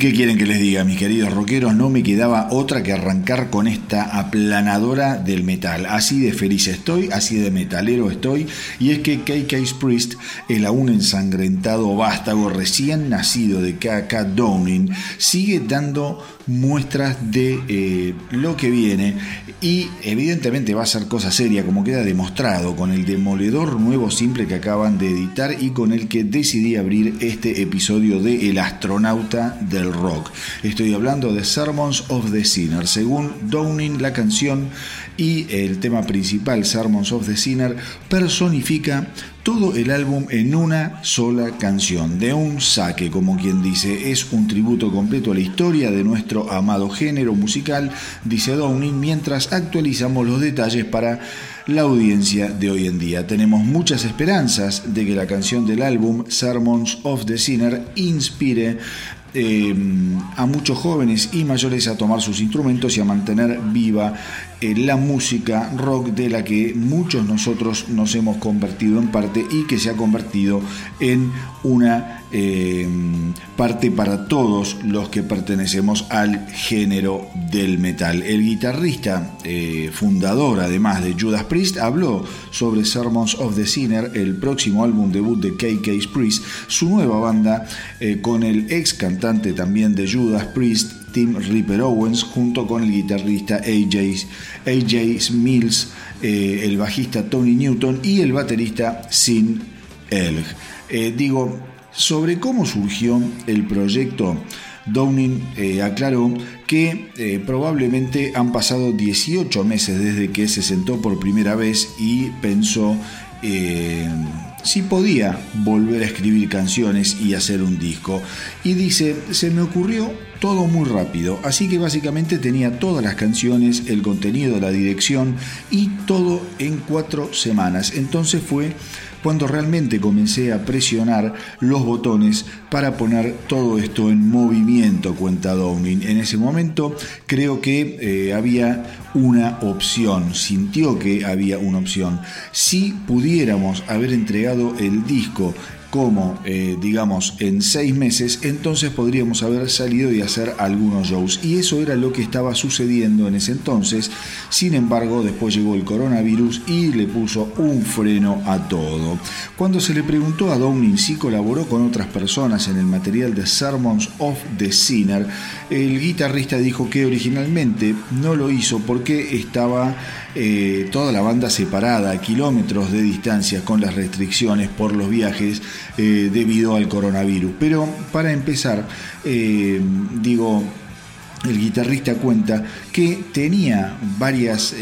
Qué quieren que les diga, mis queridos rockeros? No me quedaba otra que arrancar con esta aplanadora del metal. Así de feliz estoy, así de metalero estoy. Y es que KK Priest, el aún ensangrentado vástago recién nacido de KK Downing, sigue dando muestras de eh, lo que viene y evidentemente va a ser cosa seria como queda demostrado con el demoledor nuevo simple que acaban de editar y con el que decidí abrir este episodio de El astronauta del rock. Estoy hablando de Sermons of the Sinner. Según Downing, la canción y el tema principal, Sermons of the Sinner, personifica todo el álbum en una sola canción, de un saque, como quien dice, es un tributo completo a la historia de nuestro amado género musical, dice Downing, mientras actualizamos los detalles para la audiencia de hoy en día. Tenemos muchas esperanzas de que la canción del álbum Sermons of the Sinner inspire eh, a muchos jóvenes y mayores a tomar sus instrumentos y a mantener viva eh, la música rock de la que muchos nosotros nos hemos convertido en parte y que se ha convertido en una eh, parte para todos los que pertenecemos al género del metal. El guitarrista eh, fundador además de Judas Priest habló sobre Sermons of the Sinner, el próximo álbum debut de KK Priest, su nueva banda con el ex cantante también de Judas Priest, Tim Ripper Owens, junto con el guitarrista AJ, AJ Mills, eh, el bajista Tony Newton y el baterista Sin Elg. Eh, digo, sobre cómo surgió el proyecto, Downing eh, aclaró que probablemente han pasado 18 meses desde que se sentó por primera vez y pensó si podía volver a escribir canciones y hacer un disco. Y dice, se me ocurrió todo muy rápido, así que básicamente tenía todas las canciones, el contenido, la dirección y todo en cuatro semanas. Entonces fue cuando realmente comencé a presionar los botones para poner todo esto en movimiento, cuenta Downing. En ese momento creo que eh, había una opción, sintió que había una opción. Si pudiéramos haber entregado el disco como, eh, digamos, en seis meses, entonces podríamos haber salido y hacer algunos shows. Y eso era lo que estaba sucediendo en ese entonces. Sin embargo, después llegó el coronavirus y le puso un freno a todo. Cuando se le preguntó a Downing si colaboró con otras personas en el material de Sermons of the Sinner, el guitarrista dijo que originalmente no lo hizo porque estaba eh, toda la banda separada, a kilómetros de distancia, con las restricciones por los viajes eh, debido al coronavirus. Pero para empezar, eh, digo, el guitarrista cuenta que tenía varias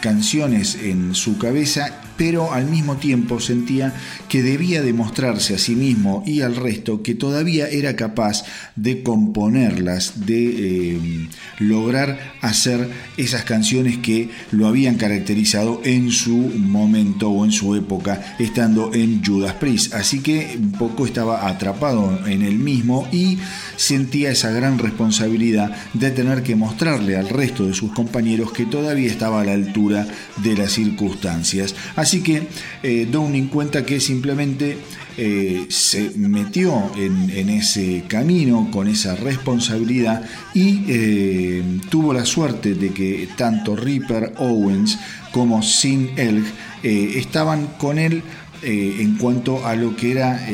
canciones en su cabeza pero al mismo tiempo sentía que debía demostrarse a sí mismo y al resto que todavía era capaz de componerlas, de eh, lograr hacer esas canciones que lo habían caracterizado en su momento o en su época estando en Judas Priest. Así que un poco estaba atrapado en el mismo y sentía esa gran responsabilidad de tener que mostrarle al resto de sus compañeros que todavía estaba a la altura de las circunstancias. Que eh, Downing cuenta que simplemente eh, se metió en, ese camino con esa responsabilidad y eh, tuvo la suerte de que tanto Ripper Owens como Sin Elg estaban con él en cuanto a lo que era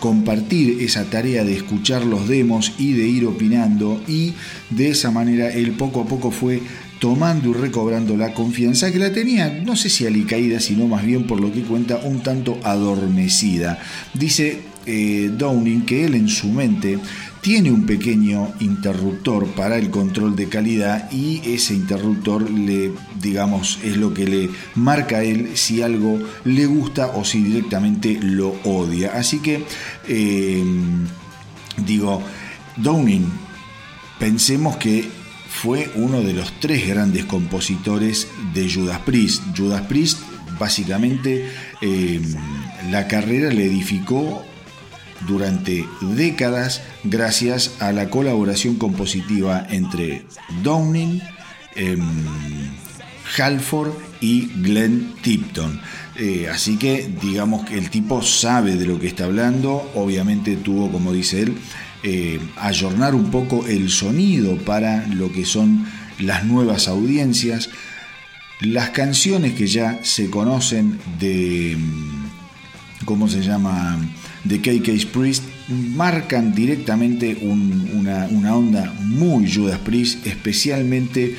compartir esa tarea de escuchar los demos y de ir opinando y de esa manera él poco a poco fue tomando y recobrando la confianza que la tenía, no sé si alicaída, sino más bien por lo que cuenta, un tanto adormecida. Dice eh, Downing que él en su mente tiene un pequeño interruptor para el control de calidad y ese interruptor le digamos es lo que le marca a él si algo le gusta o si directamente lo odia así que eh, digo Downing pensemos que fue uno de los tres grandes compositores de Judas Priest. Judas Priest básicamente em, la carrera le edificó durante décadas gracias a la colaboración compositiva entre Downing, em, Halford y Glenn Tipton. Eh, así que digamos que el tipo sabe de lo que está hablando, obviamente tuvo, como dice él, eh, ayornar un poco el sonido para lo que son las nuevas audiencias. Las canciones que ya se conocen de, mm, ¿cómo se llama? De KK Priest marcan directamente una, una onda muy Judas Priest, especialmente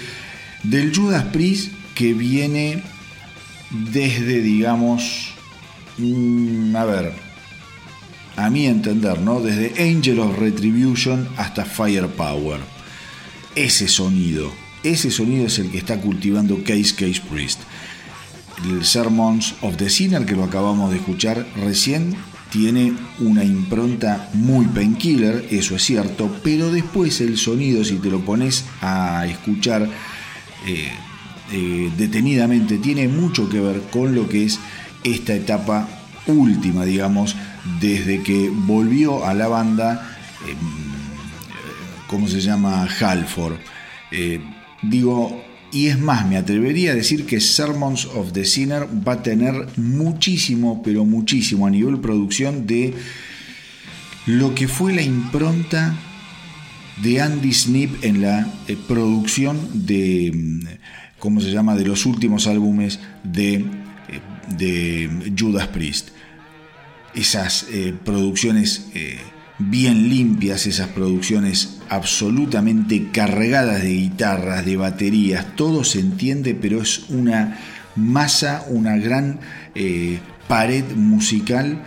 del Judas Priest que viene desde, digamos, mm, a ver, a mi entender, ¿no? Desde Angel of Retribution hasta Firepower. Ese sonido, ese sonido es el que está cultivando Case Case Priest. El Sermons of the Sinner, que lo acabamos de escuchar recién, tiene una impronta muy painkiller, eso es cierto, pero después el sonido, si te lo pones a escuchar eh, eh, detenidamente, tiene mucho que ver con lo que es esta etapa última, digamos, desde que volvió a la banda, em, ¿cómo se llama? Halford. Eh, digo, y es más, me atrevería a decir que Sermons of the Sinner va a tener muchísimo, pero muchísimo a nivel producción de lo que fue la impronta de Andy Snip en la eh, producción de, em, ¿cómo se llama?, de los últimos álbumes de, eh, de Judas Priest esas eh, producciones eh, bien limpias, esas producciones absolutamente cargadas de guitarras, de baterías, todo se entiende, pero es una masa, una gran eh, pared musical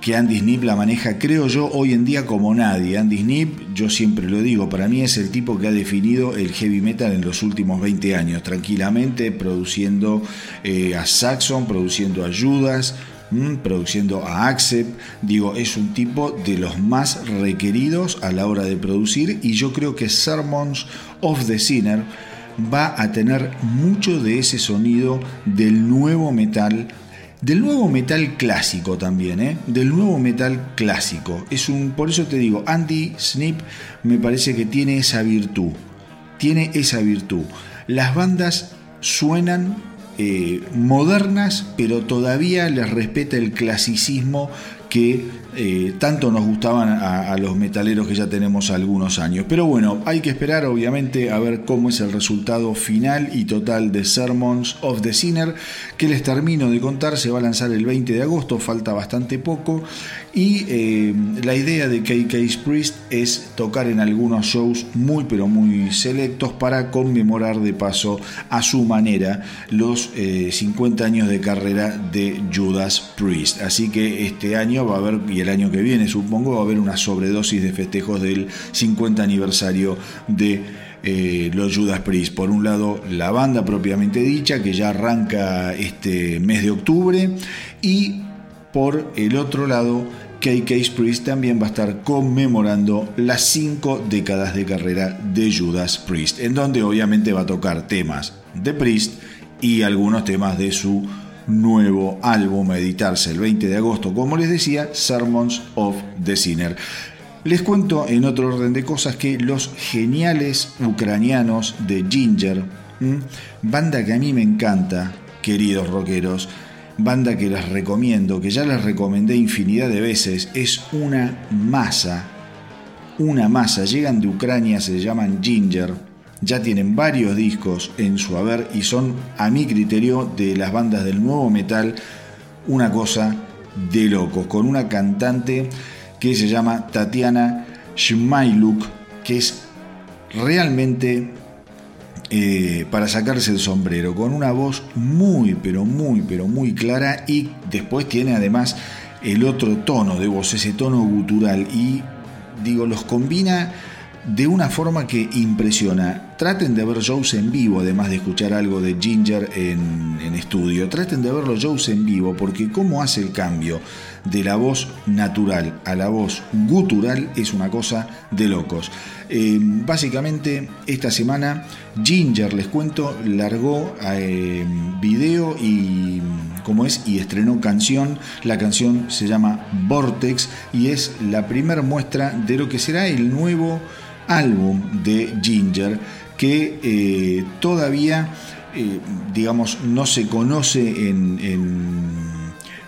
que Andy Snip la maneja, creo yo, hoy en día como nadie. Andy Snip, yo siempre lo digo, para mí es el tipo que ha definido el heavy metal en los últimos 20 años, tranquilamente, produciendo a Saxon, produciendo a Judas, produciendo a Accept. Digo, es un tipo de los más requeridos a la hora de producir y yo creo que Sermons of the Sinner va a tener mucho de ese sonido del nuevo metal del nuevo metal clásico también, ¿eh? del nuevo metal clásico. Es un, por eso te digo, Andy Snip me parece que tiene esa virtud, tiene esa virtud. Las bandas suenan eh, modernas, pero todavía les respeta el clasicismo que eh, tanto nos gustaban a, los metaleros que ya tenemos algunos años. Pero bueno, hay que esperar obviamente a ver cómo es el resultado final y total de Sermons of the Sinner, que les termino de contar, se va a lanzar el 20 de agosto, falta bastante poco, y eh, la idea de KK Priest es tocar en algunos shows muy pero muy selectos para conmemorar de paso a su manera los 50 años de carrera de Judas Priest. Así que este año va a haber, y el año que viene supongo, va a haber una sobredosis de festejos del 50 aniversario de eh, los Judas Priest. Por un lado, la banda propiamente dicha, que ya arranca este mes de octubre, y por el otro lado, KK Priest también va a estar conmemorando las cinco décadas de carrera de Judas Priest, en donde obviamente va a tocar temas de Priest y algunos temas de su nuevo álbum editarse el 20 de agosto, como les decía, Sermons of the Sinner. Les cuento en otro orden de cosas que los geniales ucranianos de Ginger, banda que a mí me encanta, queridos rockeros, banda que les recomiendo, que ya les recomendé infinidad de veces, es una masa, una masa, llegan de Ucrania, se llaman Ginger, ya tienen varios discos en su haber y son, a mi criterio, de las bandas del nuevo metal, una cosa de locos, con una cantante que se llama Tatiana Shmailuk, que es realmente eh, para sacarse el sombrero, con una voz muy, pero muy, pero muy clara y después tiene además el otro tono de voz, ese tono gutural y digo, los combina de una forma que impresiona. Traten de ver shows en vivo, además de escuchar algo de Ginger en, estudio. Traten de ver los en vivo, porque cómo hace el cambio de la voz natural a la voz gutural es una cosa de locos. Eh, básicamente, esta semana Ginger, les cuento, largó eh, video y como es y estrenó canción. La canción se llama Vortex y es la primera muestra de lo que será el nuevo álbum de Ginger que eh, todavía, eh, digamos, no se conoce en,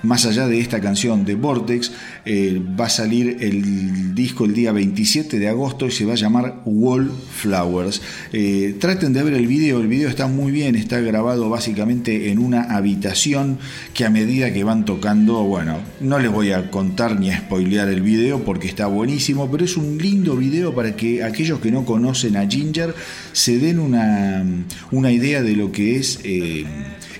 más allá de esta canción de Vortex, eh, va a salir el disco el día 27 de agosto y se va a llamar Wallflowers. Eh, traten de ver el video, el video está muy bien, está grabado básicamente en una habitación que a medida que van tocando, bueno, no les voy a contar ni a spoilear el video porque está buenísimo, pero es un lindo video para que aquellos que no conocen a Ginger se den una, una idea de lo que es... Eh,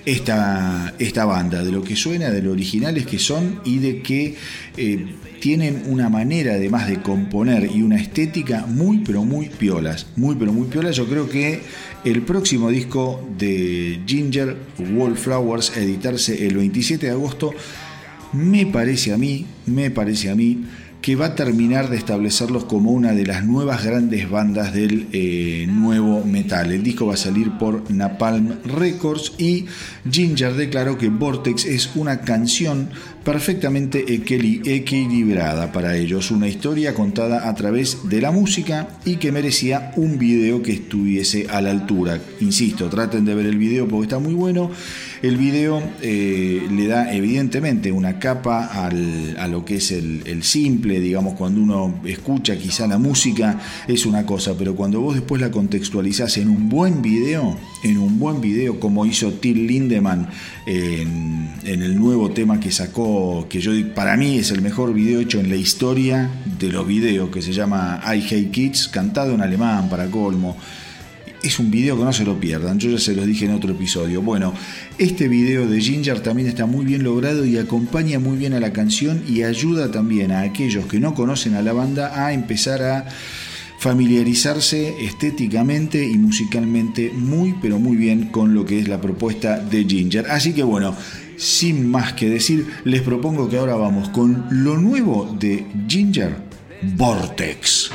esta, esta banda, de lo que suena, de lo originales que son y de que eh, tienen una manera además de componer y una estética muy pero muy piolas, muy pero muy piolas. Yo creo que el próximo disco de Ginger Wallflowers, editarse el 27 de agosto, me parece a mí, me parece a mí que va a terminar de establecerlos como una de las nuevas grandes bandas del eh, nuevo metal. El disco va a salir por Napalm Records y Ginger declaró que Vortex es una canción perfectamente equilibrada para ellos, una historia contada a través de la música y que merecía un video que estuviese a la altura. Insisto, traten de ver el video porque está muy bueno. El video eh, le da evidentemente una capa a lo que es el, simple, digamos, cuando uno escucha quizá la música es una cosa, pero cuando vos después la contextualizás en un buen video, en un buen video como hizo Till Lindemann en, el nuevo tema que sacó, que yo para mí es el mejor video hecho en la historia de los videos, que se llama I Hate Kids, cantado en alemán para colmo es un video que no se lo pierdan, yo ya se los dije en otro episodio. Bueno, este video de Ginger también está muy bien logrado y acompaña muy bien a la canción y ayuda también a aquellos que no conocen a la banda a empezar a familiarizarse estéticamente y musicalmente muy pero muy bien con lo que es la propuesta de Ginger. Así que bueno, sin más que decir, les propongo que ahora vamos con lo nuevo de Ginger, Vortex.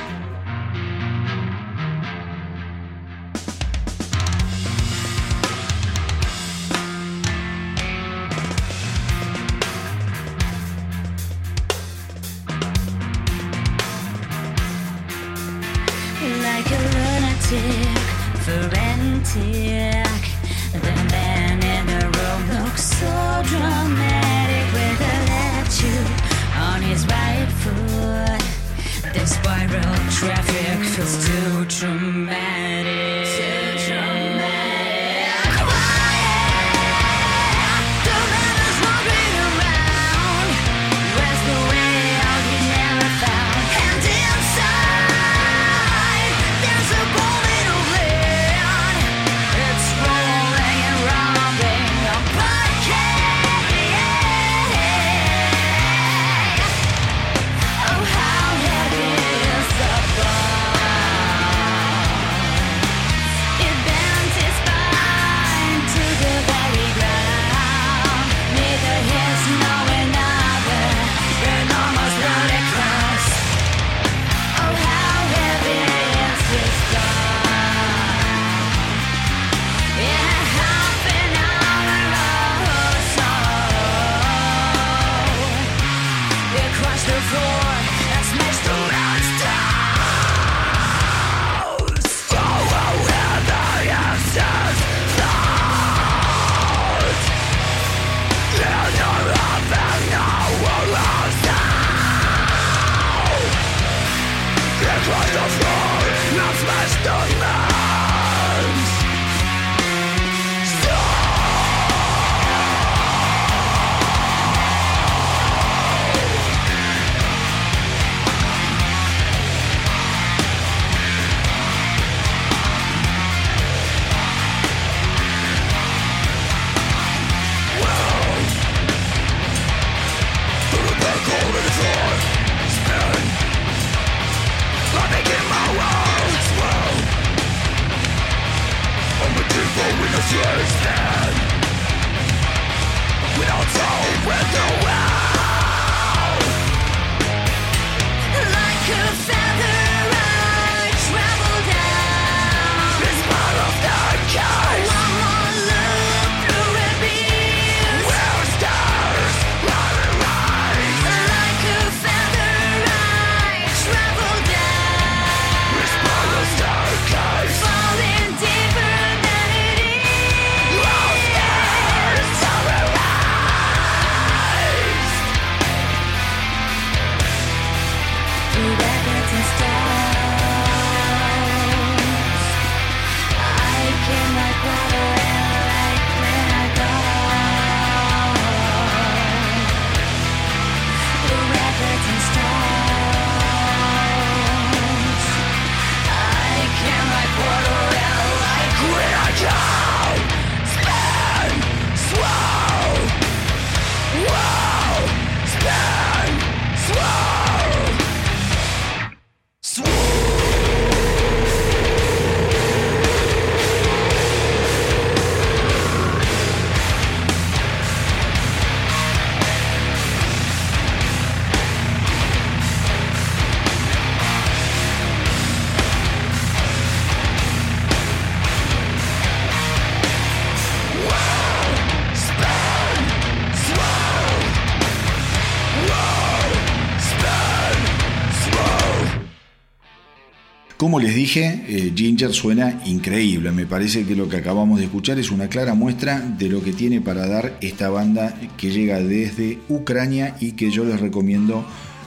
Como les dije, eh, Ginger suena increíble. Me parece que lo que acabamos de escuchar es una clara muestra de lo que tiene para dar esta banda que llega desde Ucrania y que yo les recomiendo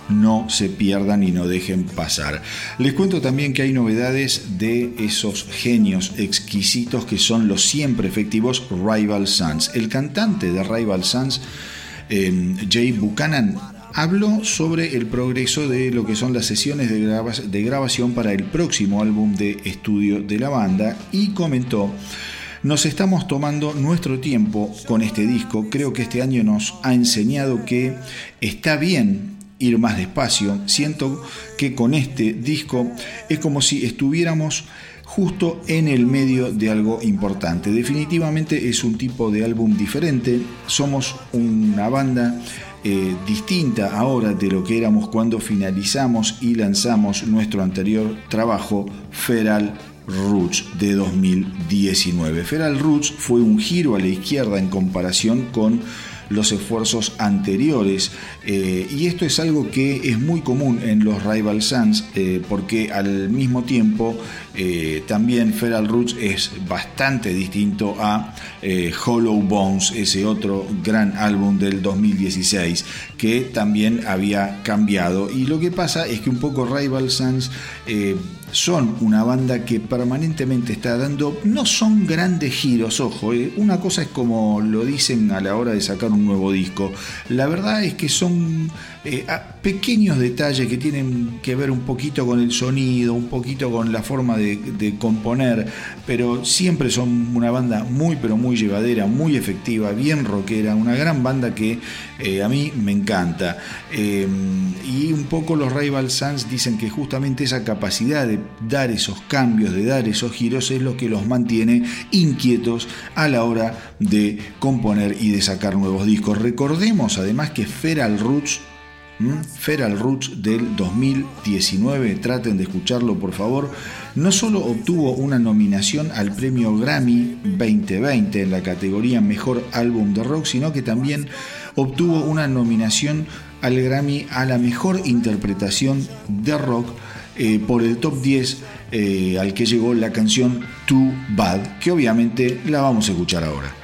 no se pierdan y no dejen pasar. Les cuento también que hay novedades de esos genios exquisitos que son los siempre efectivos Rival Sons. El cantante de Rival Sons, eh, Jay Buchanan, habló sobre el progreso de lo que son las sesiones de, grabación para el próximo álbum de estudio de la banda y comentó nos estamos tomando nuestro tiempo con este disco. Creo que este año nos ha enseñado que está bien ir más despacio. Siento que con este disco es como si estuviéramos justo en el medio de algo importante. Definitivamente es un tipo de álbum diferente. Somos una banda eh, distinta ahora de lo que éramos cuando finalizamos y lanzamos nuestro anterior trabajo, Feral Roots de 2019. Feral Roots fue un giro a la izquierda en comparación con los esfuerzos anteriores eh, y esto es algo que es muy común en los Rival Sons eh, porque al mismo tiempo eh, también Feral Roots es bastante distinto a Hollow Bones, ese otro gran álbum del 2016 que también había cambiado. Y lo que pasa es que un poco Rival Sons son una banda que permanentemente está dando, no son grandes giros, ojo, eh. una cosa es como lo dicen a la hora de sacar un nuevo disco, la verdad es que son eh, pequeños detalles que tienen que ver un poquito con el sonido, un poquito con la forma de, componer, pero siempre son una banda muy pero muy llevadera, muy efectiva, bien rockera, una gran banda que eh, a mí me encanta. Eh, y un poco los Rival Sons dicen que justamente esa capacidad de dar esos cambios, de dar esos giros, es lo que los mantiene inquietos a la hora de componer y de sacar nuevos discos. Recordemos además que Feral Roots Feral Roots del 2019, traten de escucharlo por favor, no solo obtuvo una nominación al premio Grammy 2020 en la categoría Mejor Álbum de Rock, sino que también obtuvo una nominación al Grammy a la Mejor Interpretación de Rock eh, por el top 10 eh, al que llegó la canción Too Bad, que obviamente la vamos a escuchar ahora.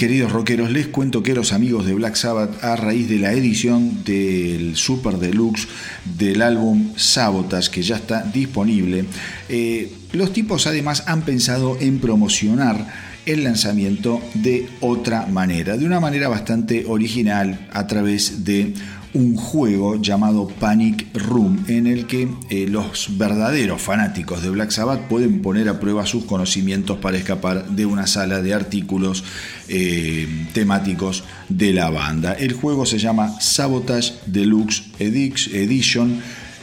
Queridos rockeros, les cuento que los amigos de Black Sabbath, a raíz de la edición del Super Deluxe del álbum Sabotage, que ya está disponible, eh, los tipos además han pensado en promocionar el lanzamiento de otra manera, de una manera bastante original a través de un juego llamado Panic Room en el que eh, los verdaderos fanáticos de Black Sabbath pueden poner a prueba sus conocimientos para escapar de una sala de artículos eh, temáticos de la banda. El juego se llama Sabotage Deluxe Edition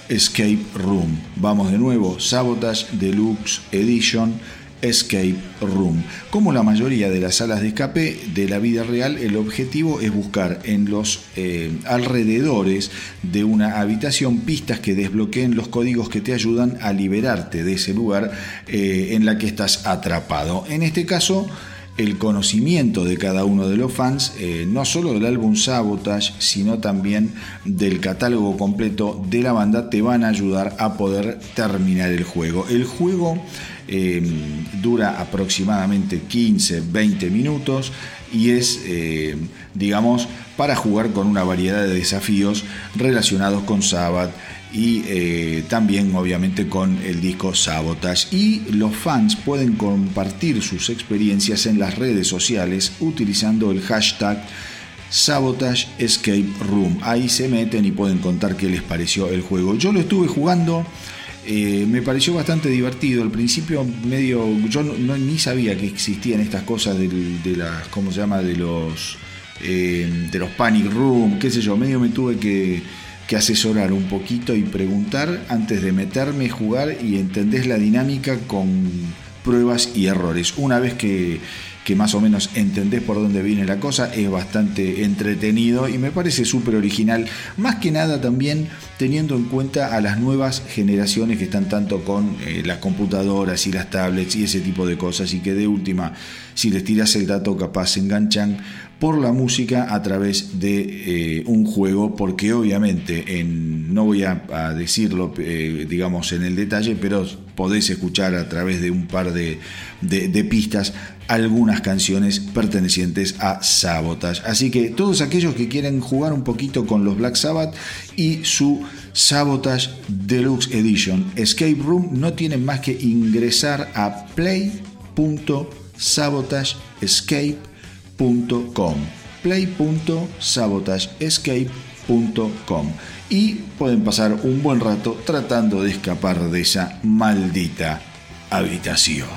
Escape Room. Vamos de nuevo, Sabotage Deluxe Edition Escape Room. Como la mayoría de las salas de escape de la vida real, el objetivo es buscar en los eh, alrededores de una habitación pistas que desbloqueen los códigos que te ayudan a liberarte de ese lugar eh, en la que estás atrapado. En este caso, el conocimiento de cada uno de los fans, eh, no solo del álbum Sabotage, sino también del catálogo completo de la banda, te van a ayudar a poder terminar el juego. El juego eh, dura aproximadamente 15-20 minutos y es, eh, digamos, para jugar con una variedad de desafíos relacionados con Sabbath y eh, también obviamente con el disco Sabotage y los fans pueden compartir sus experiencias en las redes sociales utilizando el hashtag Sabotage Escape Room. Ahí se meten y pueden contar qué les pareció el juego. Yo lo estuve jugando eh, me pareció bastante divertido. Al principio medio, yo no, ni sabía que existían estas cosas de, las, ¿cómo se llama? De los, eh, de los panic room, qué sé yo. Medio me tuve que, que asesorar un poquito y preguntar antes de meterme, jugar y entendés la dinámica con pruebas y errores. Una vez que que más o menos entendés por dónde viene la cosa, es bastante entretenido y me parece súper original, más que nada también teniendo en cuenta a las nuevas generaciones que están tanto con eh, las computadoras y las tablets y ese tipo de cosas y que de última, si les tiras el dato capaz se enganchan por la música a través de eh, un juego, porque obviamente en, no voy a, decirlo eh, digamos en el detalle, pero podéis escuchar a través de un par de, pistas algunas canciones pertenecientes a Sabotage. Así que todos aquellos que quieren jugar un poquito con los Black Sabbath y su Sabotage Deluxe Edition Escape Room no tienen más que ingresar a play.sabotageescape.com y pueden pasar un buen rato tratando de escapar de esa maldita habitación.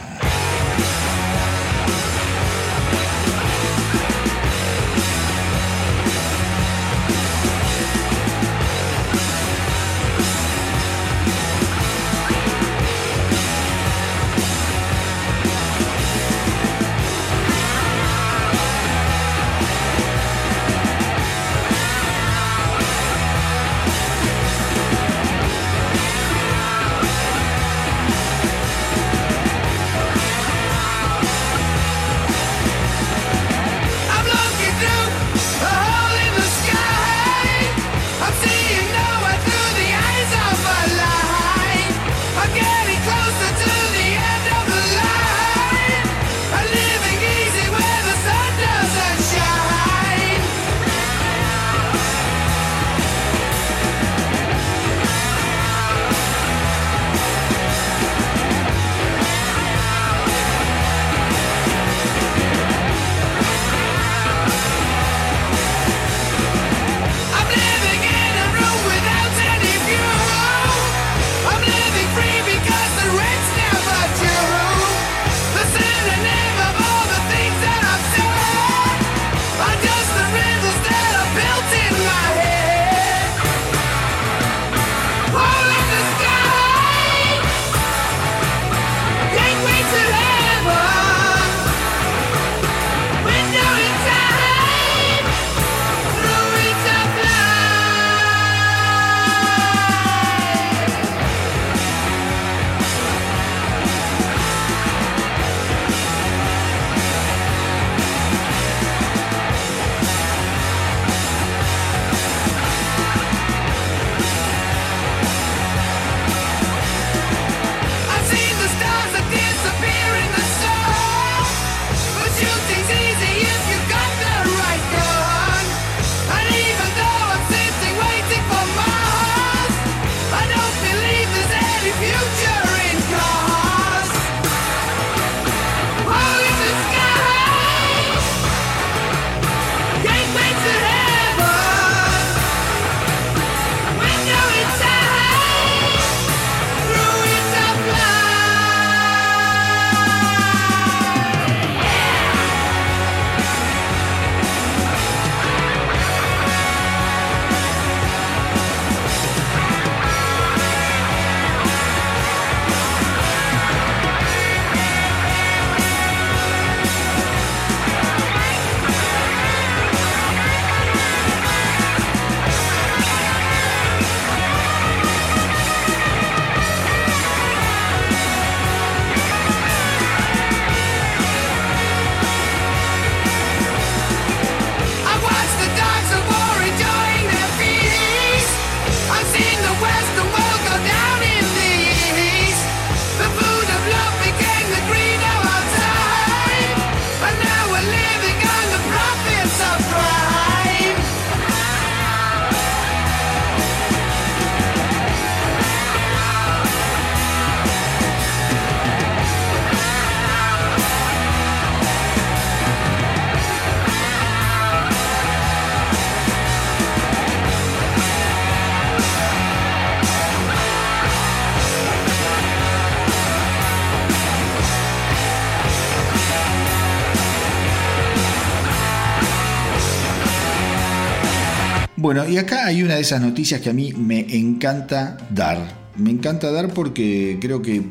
Bueno, y acá hay una de esas noticias que a mí me encanta dar. Me encanta dar porque creo que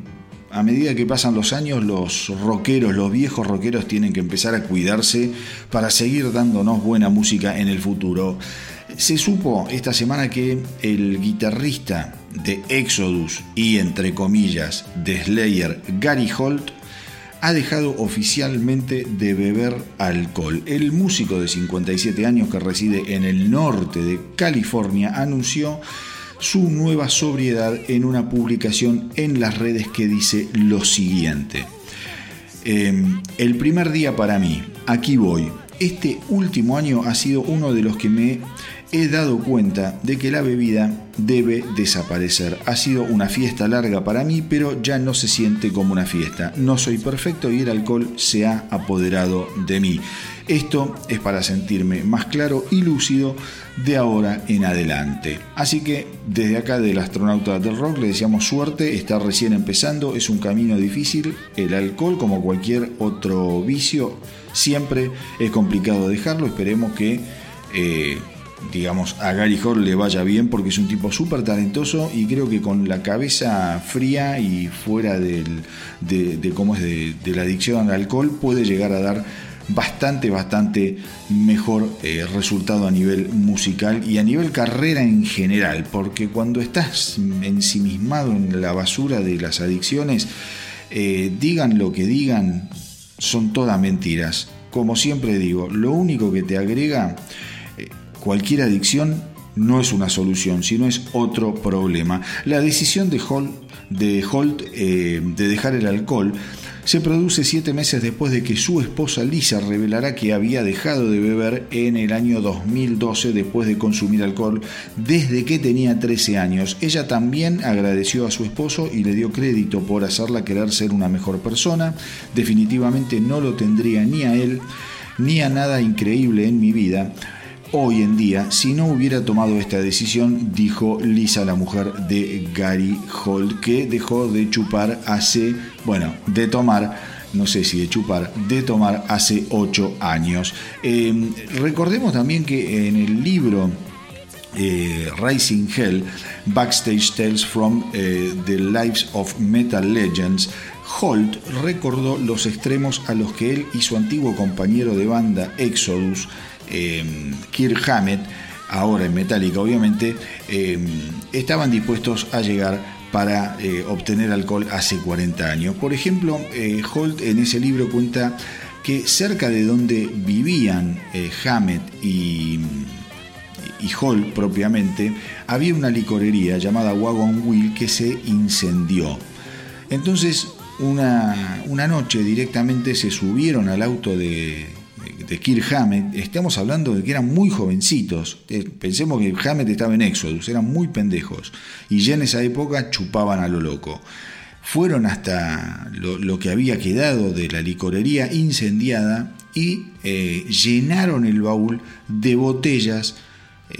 a medida que pasan los años, los rockeros, los viejos rockeros tienen que empezar a cuidarse para seguir dándonos buena música en el futuro. Se supo esta semana que el guitarrista de Exodus y entre comillas de Slayer, Gary Holt, ha dejado oficialmente de beber alcohol. El músico de 57 años que reside en el norte de California anunció su nueva sobriedad en una publicación en las redes que dice lo siguiente. Em, el primer día para mí, aquí voy. Este último año ha sido uno de los que me he dado cuenta de que la bebida debe desaparecer. Ha sido una fiesta larga para mí, pero ya no se siente como una fiesta. No soy perfecto y el alcohol se ha apoderado de mí. Esto es para sentirme más claro y lúcido de ahora en adelante. Así que desde acá del astronauta del rock le deseamos suerte, está recién empezando, es un camino difícil, el alcohol como cualquier otro vicio siempre es complicado dejarlo, esperemos que... Eh, digamos, a Gary Hall le vaya bien porque es un tipo súper talentoso y creo que con la cabeza fría y fuera del, de, cómo es de, la adicción al alcohol puede llegar a dar bastante, bastante mejor eh, resultado a nivel musical y a nivel carrera en general, porque cuando estás ensimismado en la basura de las adicciones, eh, digan lo que digan, son todas mentiras. Como siempre digo, lo único que te agrega Cualquier adicción no es una solución, sino es otro problema. La decisión de Holt eh, de dejar el alcohol se produce siete meses después de que su esposa Lisa revelará que había dejado de beber en el año 2012 después de consumir alcohol desde que tenía 13 años. Ella también agradeció a su esposo y le dio crédito por hacerla querer ser una mejor persona. Definitivamente no lo tendría ni a él ni a nada increíble en mi vida hoy en día si no hubiera tomado esta decisión, dijo Lisa, la mujer de Gary Holt, que dejó de chupar hace, bueno, de tomar no sé si de chupar, de tomar hace ocho años. Em, recordemos también que en el libro eh, Rising Hell, Backstage Tales from eh, the Lives of Metal Legends, Holt recordó los extremos a los que él y su antiguo compañero de banda Exodus eh, Kirk Hammett, ahora en Metallica obviamente, eh, estaban dispuestos a llegar para eh, obtener alcohol hace 40 años. Por ejemplo, Holt en ese libro cuenta que cerca de donde vivían Hammett y, y Holt propiamente, había una licorería llamada Wagon Wheel que se incendió. Entonces, una, una noche directamente se subieron al auto de, de Kirk Hammett, estamos hablando de que eran muy jovencitos. Eh, pensemos que Hammett estaba en Exodus, eran muy pendejos. Y ya en esa época chupaban a lo loco. Fueron hasta lo, que había quedado de la licorería incendiada y eh, llenaron el baúl de botellas eh,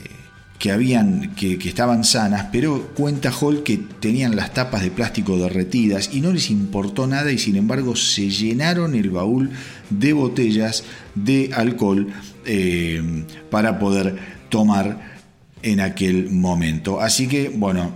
que, habían, que, estaban sanas, pero cuenta Hall que tenían las tapas de plástico derretidas y no les importó nada y sin embargo se llenaron el baúl de botellas de alcohol eh, para poder tomar en aquel momento. Así que, bueno,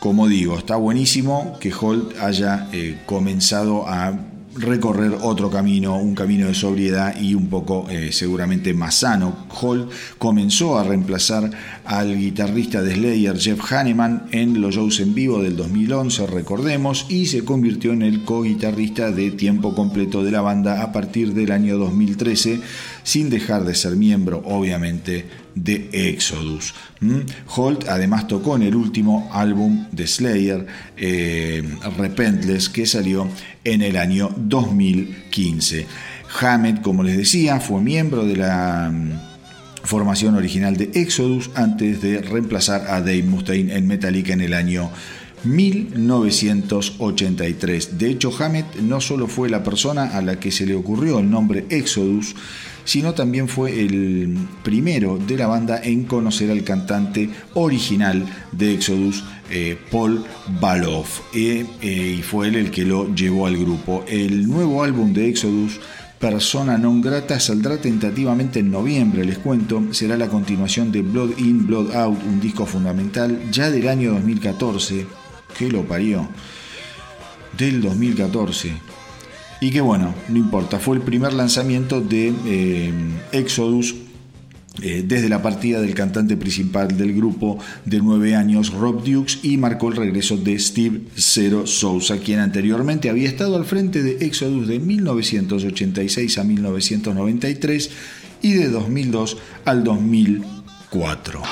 como digo, está buenísimo que Holt haya eh, comenzado a recorrer otro camino, un camino de sobriedad y un poco eh, seguramente más sano. Holt comenzó a reemplazar al guitarrista de Slayer Jeff Hanneman en los shows en vivo del 2011, recordemos, y se convirtió en el co-guitarrista de tiempo completo de la banda a partir del año 2013, sin dejar de ser miembro, obviamente, de Exodus. ¿Mm? Holt además tocó en el último álbum de Slayer, eh, Repentless, que salió en el año 2015. Hammett, como les decía, fue miembro de la mm, formación original de Exodus antes de reemplazar a Dave Mustaine en Metallica en el año 1983. De hecho, Hammett no solo fue la persona a la que se le ocurrió el nombre Exodus, sino también fue el primero de la banda en conocer al cantante original de Exodus, eh, Paul Baloff, eh, eh, y fue él el que lo llevó al grupo. El nuevo álbum de Exodus Persona Non Grata saldrá tentativamente en noviembre, les cuento. Será la continuación de Blood In, Blood Out, un disco fundamental ya del año 2014. Que lo parió. Del 2014. Y que bueno, no importa, fue el primer lanzamiento de eh, Exodus eh, desde la partida del cantante principal del grupo de nueve años, Rob Dukes, y marcó el regreso de Steve Zero Sousa, quien anteriormente había estado al frente de Exodus de 1986 a 1993 y de 2002 al 2004.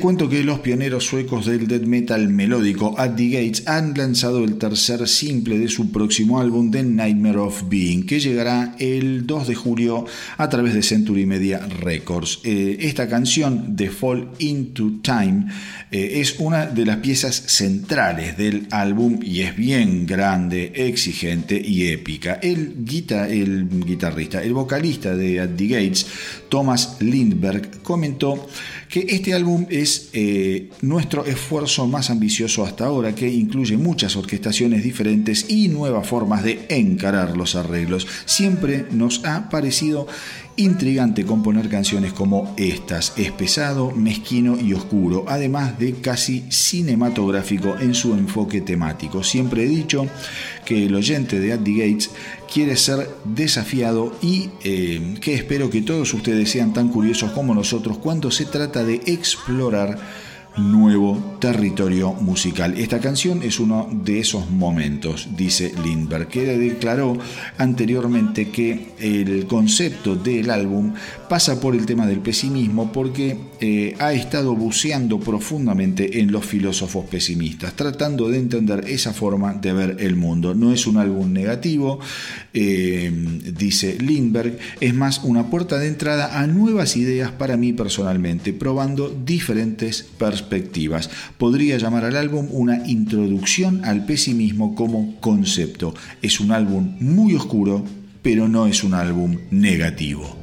Cuento que los pioneros suecos del death metal melódico At the Gates han lanzado el tercer simple de su próximo álbum The Nightmare of Being, que llegará el 2 de julio a través de Century Media Records. Eh, esta canción, The Fall into Time, eh, es una de las piezas centrales del álbum y es bien grande, exigente y épica. El, el guitarrista, el vocalista de At the Gates, Thomas Lindberg, comentó que este álbum es eh, nuestro esfuerzo más ambicioso hasta ahora, que incluye muchas orquestaciones diferentes y nuevas formas de encarar los arreglos. Siempre nos ha parecido intrigante componer canciones como estas. Es pesado, mezquino y oscuro, además de casi cinematográfico en su enfoque temático. Siempre he dicho que el oyente de At the Gates quiere ser desafiado y eh, que espero que todos ustedes sean tan curiosos como nosotros cuando se trata de explorar nuevo territorio musical. Esta canción es uno de esos momentos, dice Lindbergh, que declaró anteriormente que el concepto del álbum pasa por el tema del pesimismo porque eh, ha estado buceando profundamente en los filósofos pesimistas, tratando de entender esa forma de ver el mundo. No es un álbum negativo, eh, dice Lindbergh, es más una puerta de entrada a nuevas ideas para mí personalmente, probando diferentes perspectivas. Podría llamar al álbum una introducción al pesimismo como concepto. Es un álbum muy oscuro, pero no es un álbum negativo.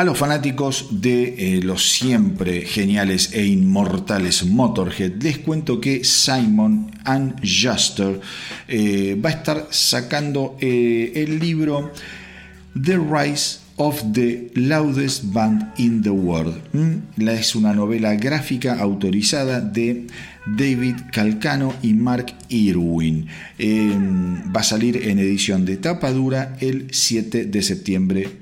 A los fanáticos de eh, los siempre geniales e inmortales Motorhead, les cuento que Simon and Juster eh, va a estar sacando eh, el libro The Rise of the Loudest Band in the World. ¿Mm? Es una novela gráfica autorizada de David Calcano y Mark Irwin. va a salir en edición de tapa dura el 7 de septiembre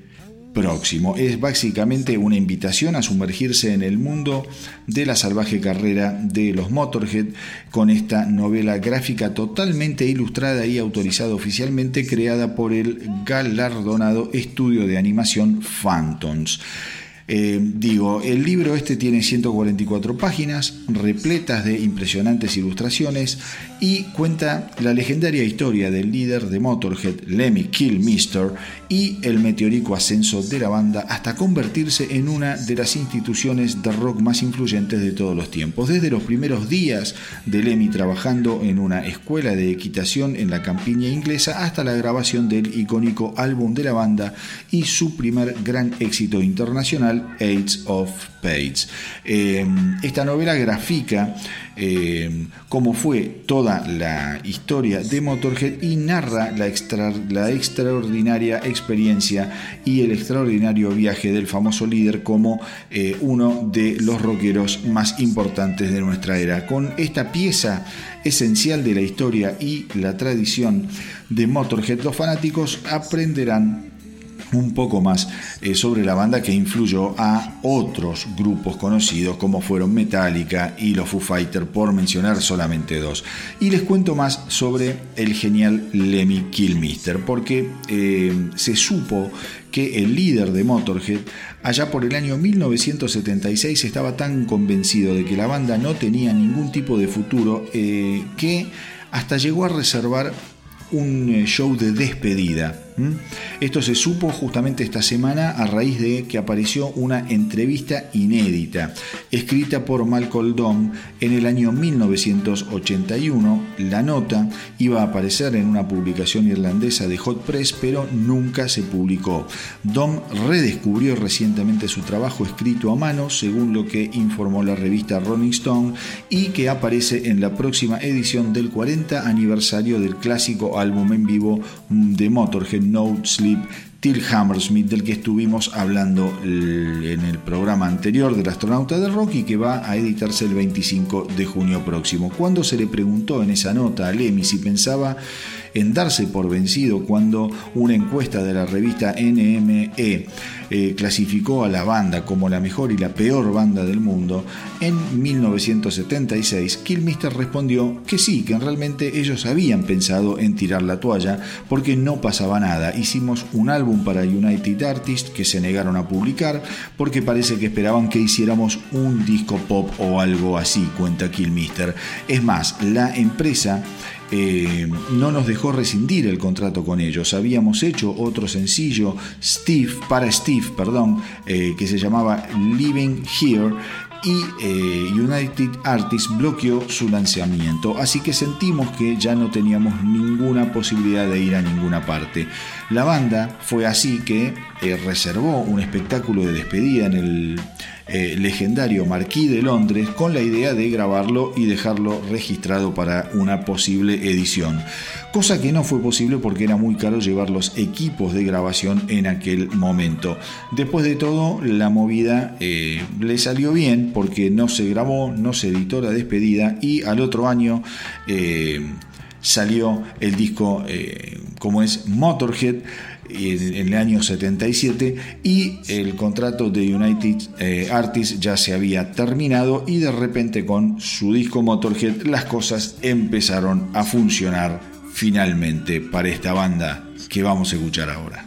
próximo. Es básicamente una invitación a sumergirse en el mundo de la salvaje carrera de los Motorhead con esta novela gráfica totalmente ilustrada y autorizada oficialmente creada por el galardonado estudio de animación Phantoms. Eh, digo, el libro este tiene 144 páginas, repletas de impresionantes ilustraciones y cuenta la legendaria historia del líder de Motorhead, Lemmy Kilmister, y el meteórico ascenso de la banda hasta convertirse en una de las instituciones de rock más influyentes de todos los tiempos. Desde los primeros días de Lemmy trabajando en una escuela de equitación en la campiña inglesa hasta la grabación del icónico álbum de la banda y su primer gran éxito internacional, Aids of Eh, esta novela grafica eh, cómo fue toda la historia de Motorhead y narra la, la extraordinaria experiencia y el extraordinario viaje del famoso líder como eh, uno de los rockeros más importantes de nuestra era. Con esta pieza esencial de la historia y la tradición de Motorhead, los fanáticos aprenderán un poco más eh, sobre la banda que influyó a otros grupos conocidos como fueron Metallica y los Foo Fighters, por mencionar solamente dos. Y les cuento más sobre el genial Lemmy Kilmister, porque eh, se supo que el líder de Motorhead, allá por el año 1976, estaba tan convencido de que la banda no tenía ningún tipo de futuro eh, que hasta llegó a reservar un show de despedida ¿Mm? Esto se supo justamente esta semana a raíz de que apareció una entrevista inédita escrita por Malcolm Dom en el año 1981. La nota iba a aparecer en una publicación irlandesa de Hot Press, pero nunca se publicó. Dom redescubrió recientemente su trabajo escrito a mano, según lo que informó la revista Rolling Stone, y que aparece en la próxima edición del 40 aniversario del clásico álbum en vivo de Motorhead No Sleep Till Hammersmith, del que estuvimos hablando en el programa anterior del astronauta de rock y que va a editarse el 25 de junio próximo. Cuando se le preguntó en esa nota a Lemmy si pensaba en darse por vencido cuando una encuesta de la revista NME eh, clasificó a la banda como la mejor y la peor banda del mundo, en 1976 Killmister respondió que sí, que realmente ellos habían pensado en tirar la toalla porque no pasaba nada. Hicimos un álbum para United Artists que se negaron a publicar porque parece que esperaban que hiciéramos un disco pop o algo así, cuenta Killmister. Es más, la empresa eh, no nos dejó rescindir el contrato con ellos. Habíamos hecho otro sencillo, Steve, para Steve, perdón, eh, que se llamaba Living Here y eh, United Artists bloqueó su lanzamiento, así que sentimos que ya no teníamos ninguna posibilidad de ir a ninguna parte. La banda fue así que reservó un espectáculo de despedida en el eh, legendario Marquis de Londres con la idea de grabarlo y dejarlo registrado para una posible edición. Cosa que no fue posible porque era muy caro llevar los equipos de grabación en aquel momento. Después de todo, la movida eh, le salió bien porque no se grabó, no se editó la despedida y al otro año eh, salió el disco como es Motorhead en el año 77 y el contrato de United eh, Artists ya se había terminado y de repente con su disco Motorhead las cosas empezaron a funcionar finalmente para esta banda que vamos a escuchar ahora.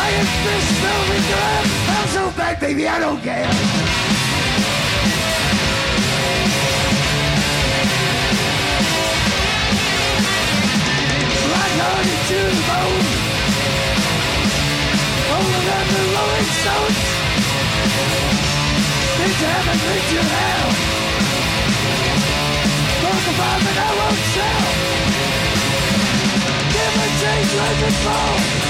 This? I'm so bad, baby, I don't care. Right honey to the bone. Older the Rolling Stones. To heaven, been to hell. Can't survive, and I won't sell. Give and take, life is fall.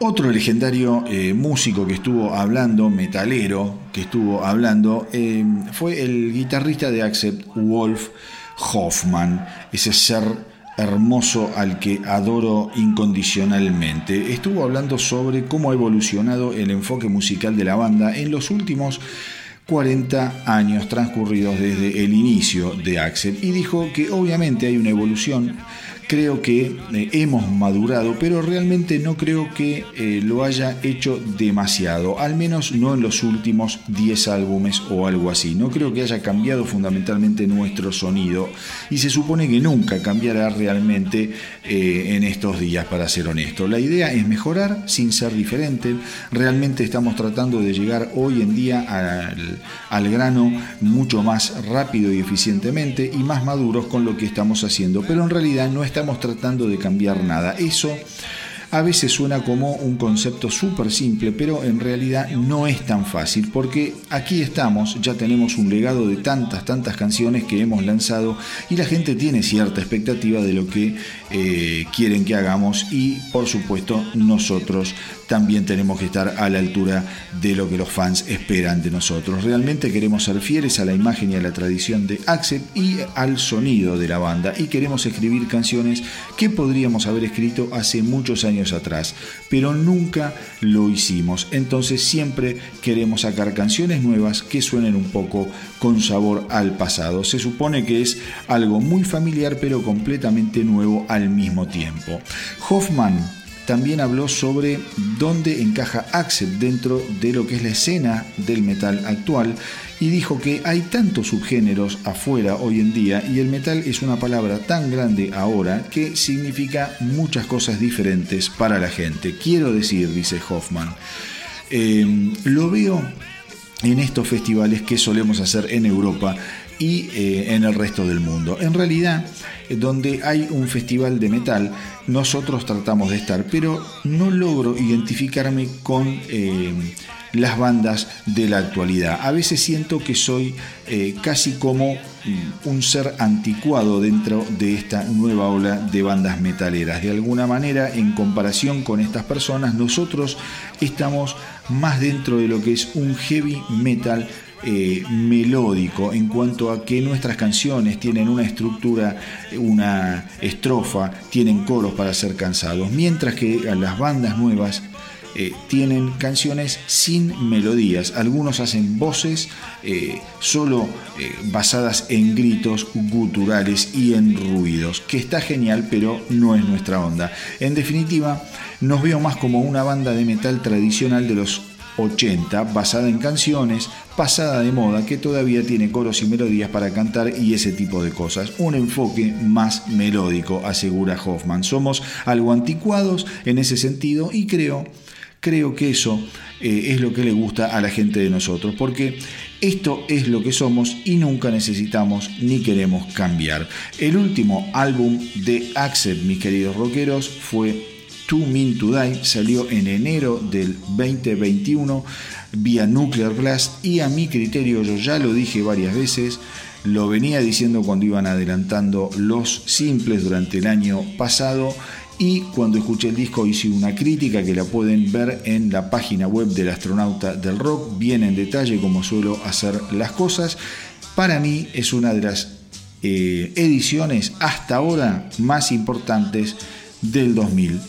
Otro legendario eh, músico que estuvo hablando, metalero, que estuvo hablando, eh, fue el guitarrista de Accept, Wolf Hoffman, ese ser hermoso al que adoro incondicionalmente. Estuvo hablando sobre cómo ha evolucionado el enfoque musical de la banda en los últimos 40 años transcurridos desde el inicio de Axel y dijo que obviamente hay una evolución creo que eh, hemos madurado, pero realmente no creo que eh, lo haya hecho demasiado, al menos no en los últimos 10 álbumes o algo así. No creo que haya cambiado fundamentalmente nuestro sonido y se supone que nunca cambiará realmente eh, en estos días, para ser honesto. La idea es mejorar sin ser diferente. Realmente estamos tratando de llegar hoy en día al, al grano mucho más rápido y eficientemente y más maduros con lo que estamos haciendo, pero en realidad no está estamos tratando de cambiar nada. Eso a veces suena como un concepto súper simple, pero en realidad no es tan fácil, porque aquí estamos, ya tenemos un legado de tantas, tantas canciones que hemos lanzado y la gente tiene cierta expectativa de lo que eh, quieren que hagamos y por supuesto nosotros también tenemos que estar a la altura de lo que los fans esperan de nosotros. Realmente queremos ser fieles a la imagen y a la tradición de Axel y al sonido de la banda y queremos escribir canciones que podríamos haber escrito hace muchos años atrás, pero nunca lo hicimos. Entonces siempre queremos sacar canciones nuevas que suenen un poco con sabor al pasado. Se supone que es algo muy familiar pero completamente nuevo al mismo tiempo. Hoffman también habló sobre dónde encaja Axel dentro de lo que es la escena del metal actual y dijo que hay tantos subgéneros afuera hoy en día y el metal es una palabra tan grande ahora que significa muchas cosas diferentes para la gente. Quiero decir, dice Hoffman, eh, lo veo en estos festivales que solemos hacer en Europa y eh, en el resto del mundo. En realidad, donde hay un festival de metal, nosotros tratamos de estar, pero no logro identificarme con eh, las bandas de la actualidad. A veces siento que soy eh, casi como mm, un ser anticuado dentro de esta nueva ola de bandas metaleras. De alguna manera, en comparación con estas personas, nosotros estamos más dentro de lo que es un heavy metal eh, melódico en cuanto a que nuestras canciones tienen una estructura, una estrofa, tienen coros para ser cansados, mientras que las bandas nuevas eh, tienen canciones sin melodías. Algunos hacen voces eh, solo basadas en gritos guturales y en ruidos, que está genial, pero no es nuestra onda. En definitiva, nos veo más como una banda de metal tradicional de los 80 basada en canciones, pasada de moda, que todavía tiene coros y melodías para cantar y ese tipo de cosas. Un enfoque más melódico, asegura Hoffman. Somos algo anticuados en ese sentido y creo, creo que eso eh, es lo que le gusta a la gente de nosotros, porque esto es lo que somos y nunca necesitamos ni queremos cambiar. El último álbum de Axel, mis queridos rockeros, fue To Mean to Die salió en enero del 2021 vía Nuclear Blast y a mi criterio, yo ya lo dije varias veces, lo venía diciendo cuando iban adelantando los simples durante el año pasado y cuando escuché el disco hice una crítica que la pueden ver en la página web del astronauta del rock, bien en detalle como suelo hacer las cosas. Para mí es una de las eh, ediciones hasta ahora más importantes del 2000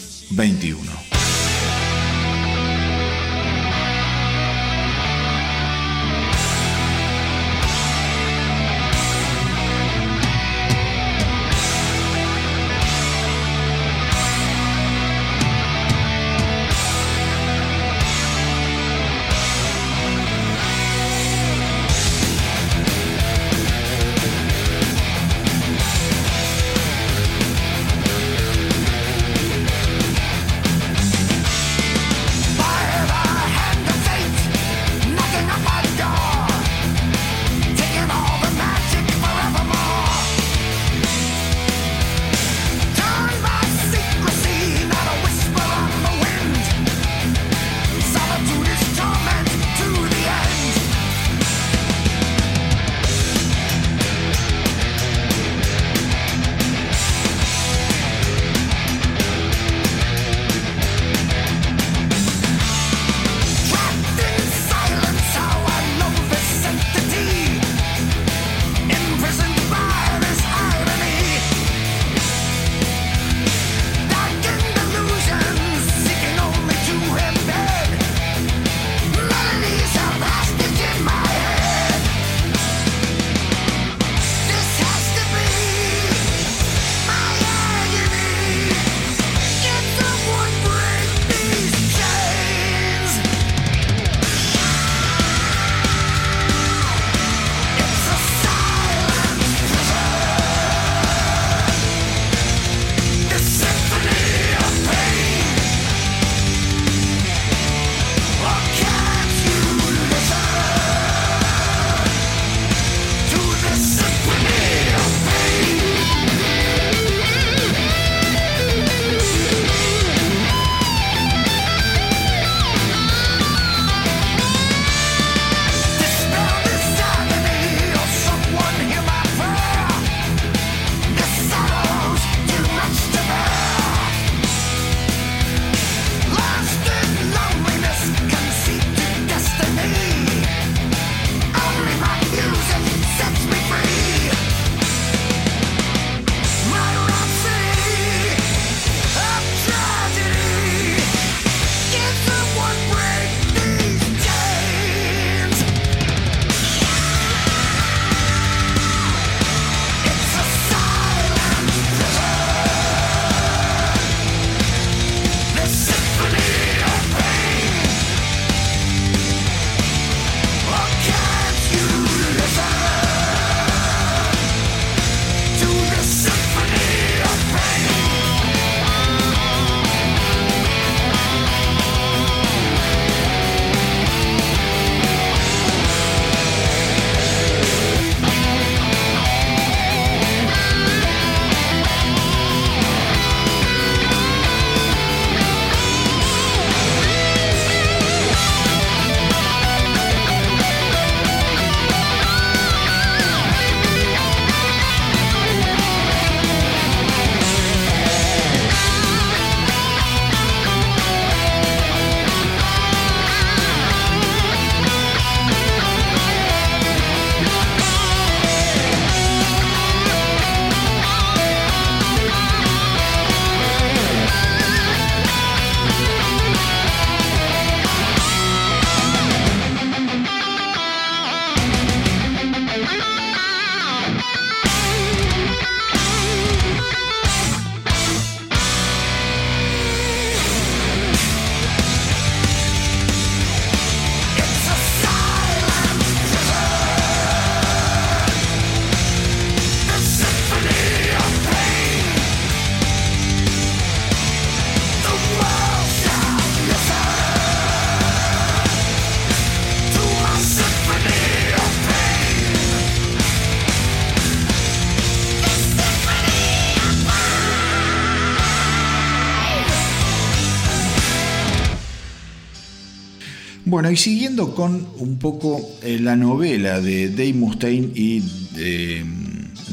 Bueno, y siguiendo con un poco eh, la novela de Dave Mustaine y eh,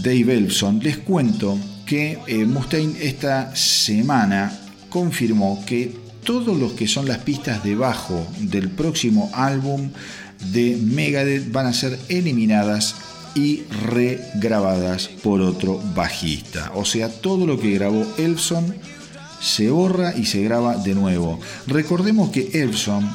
Dave Elson, les cuento que eh, Mustaine esta semana confirmó que todos los que son las pistas de bajo del próximo álbum de Megadeth van a ser eliminadas y regrabadas por otro bajista. O sea, todo lo que grabó Elson se borra y se graba de nuevo. Recordemos que Elson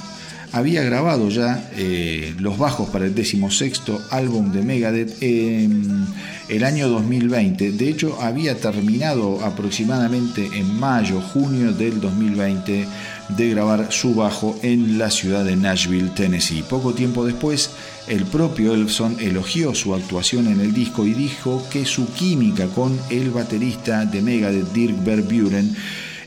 había grabado ya eh, los bajos para el decimosexto álbum de Megadeth en el año 2020. De hecho, había terminado aproximadamente en mayo, junio del 2020 de grabar su bajo en la ciudad de Nashville, Tennessee. Poco tiempo después, el propio Elfson elogió su actuación en el disco y dijo que su química con el baterista de Megadeth, Dirk Verburen,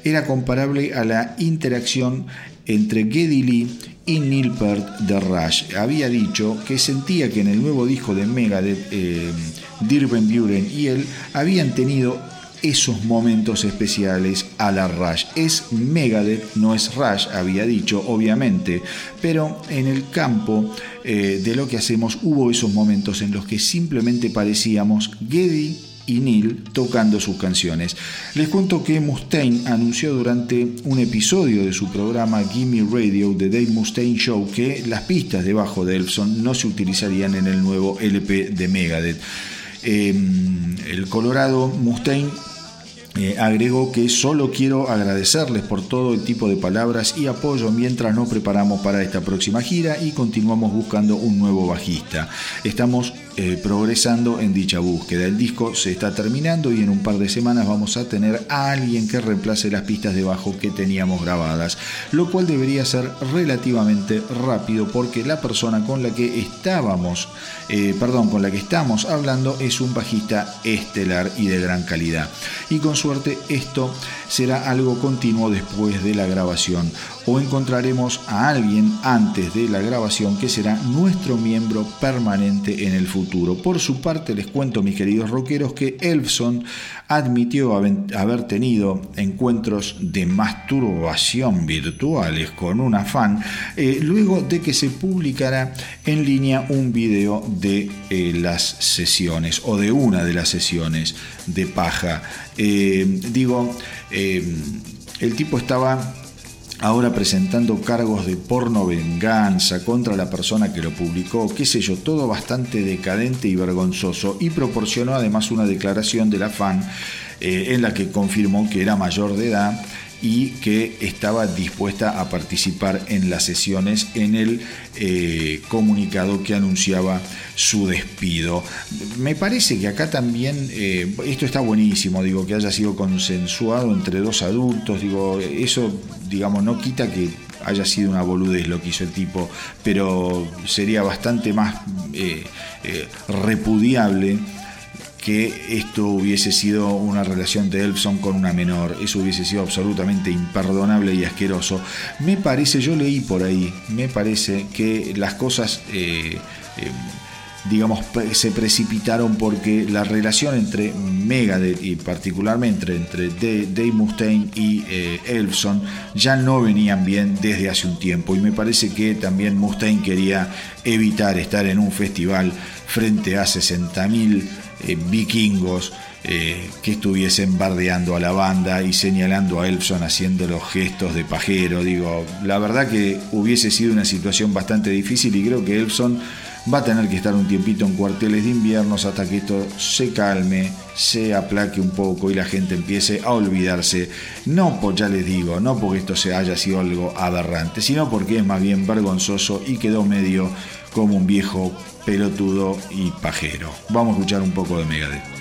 era comparable a la interacción entre Geddy Lee y Neil Peart de Rush. Había dicho que sentía que en el nuevo disco de Megadeth, eh, Buren y él habían tenido esos momentos especiales a la Rush. Es Megadeth, no es Rush, había dicho, obviamente, pero en el campo eh, de lo que hacemos hubo esos momentos en los que simplemente parecíamos Geddy y Neil tocando sus canciones. Les cuento que Mustaine anunció durante un episodio de su programa Gimme Radio The Dave Mustaine Show que las pistas debajo de Elfson no se utilizarían en el nuevo LP de Megadeth. Em, el Colorado Mustaine eh, agregó que solo quiero agradecerles por todo el tipo de palabras y apoyo mientras nos preparamos para esta próxima gira y continuamos buscando un nuevo bajista. Estamos eh, progresando en dicha búsqueda. El disco se está terminando y en un par de semanas vamos a tener a alguien que reemplace las pistas de bajo que teníamos grabadas, lo cual debería ser relativamente rápido porque la persona con la que estábamos, eh, perdón, con la que estamos hablando es un bajista estelar y de gran calidad. Y con suerte esto será algo continuo después de la grabación o encontraremos a alguien antes de la grabación que será nuestro miembro permanente en el futuro. Por su parte les cuento mis queridos rockeros que Elfson admitió haber tenido encuentros de masturbación virtuales con una fan eh, luego de que se publicara en línea un video de eh, las sesiones o de una de las sesiones de paja. Eh, digo, el tipo estaba ahora presentando cargos de porno venganza contra la persona que lo publicó, qué sé yo, todo bastante decadente y vergonzoso, y proporcionó además una declaración de la fan eh, en la que confirmó que era mayor de edad y que estaba dispuesta a participar en las sesiones en el eh, comunicado que anunciaba su despido. Me parece que acá también, eh, esto está buenísimo, digo, que haya sido consensuado entre dos adultos, digo, eso, digamos, no quita que haya sido una boludez lo que hizo el tipo, pero sería bastante más eh, repudiable que esto hubiese sido una relación de Elfson con una menor. Eso hubiese sido absolutamente imperdonable y asqueroso. Me parece, yo leí por ahí, me parece que las cosas... Eh, eh, digamos, se precipitaron porque la relación entre Megadeth y particularmente entre Dave Mustaine y eh, Elfson ya no venían bien desde hace un tiempo y me parece que también Mustaine quería evitar estar en un festival frente a 60.000 eh, vikingos eh, que estuviesen bardeando a la banda y señalando a Elfson haciendo los gestos de pajero. Digo, la verdad que hubiese sido una situación bastante difícil y creo que Elfson va a tener que estar un tiempito en cuarteles de inviernos hasta que esto se calme, se aplaque un poco y la gente empiece a olvidarse. No, pues ya les digo, no porque esto se haya sido algo aberrante, sino porque es más bien vergonzoso y quedó medio como un viejo pelotudo y pajero. Vamos a escuchar un poco de Megadeth.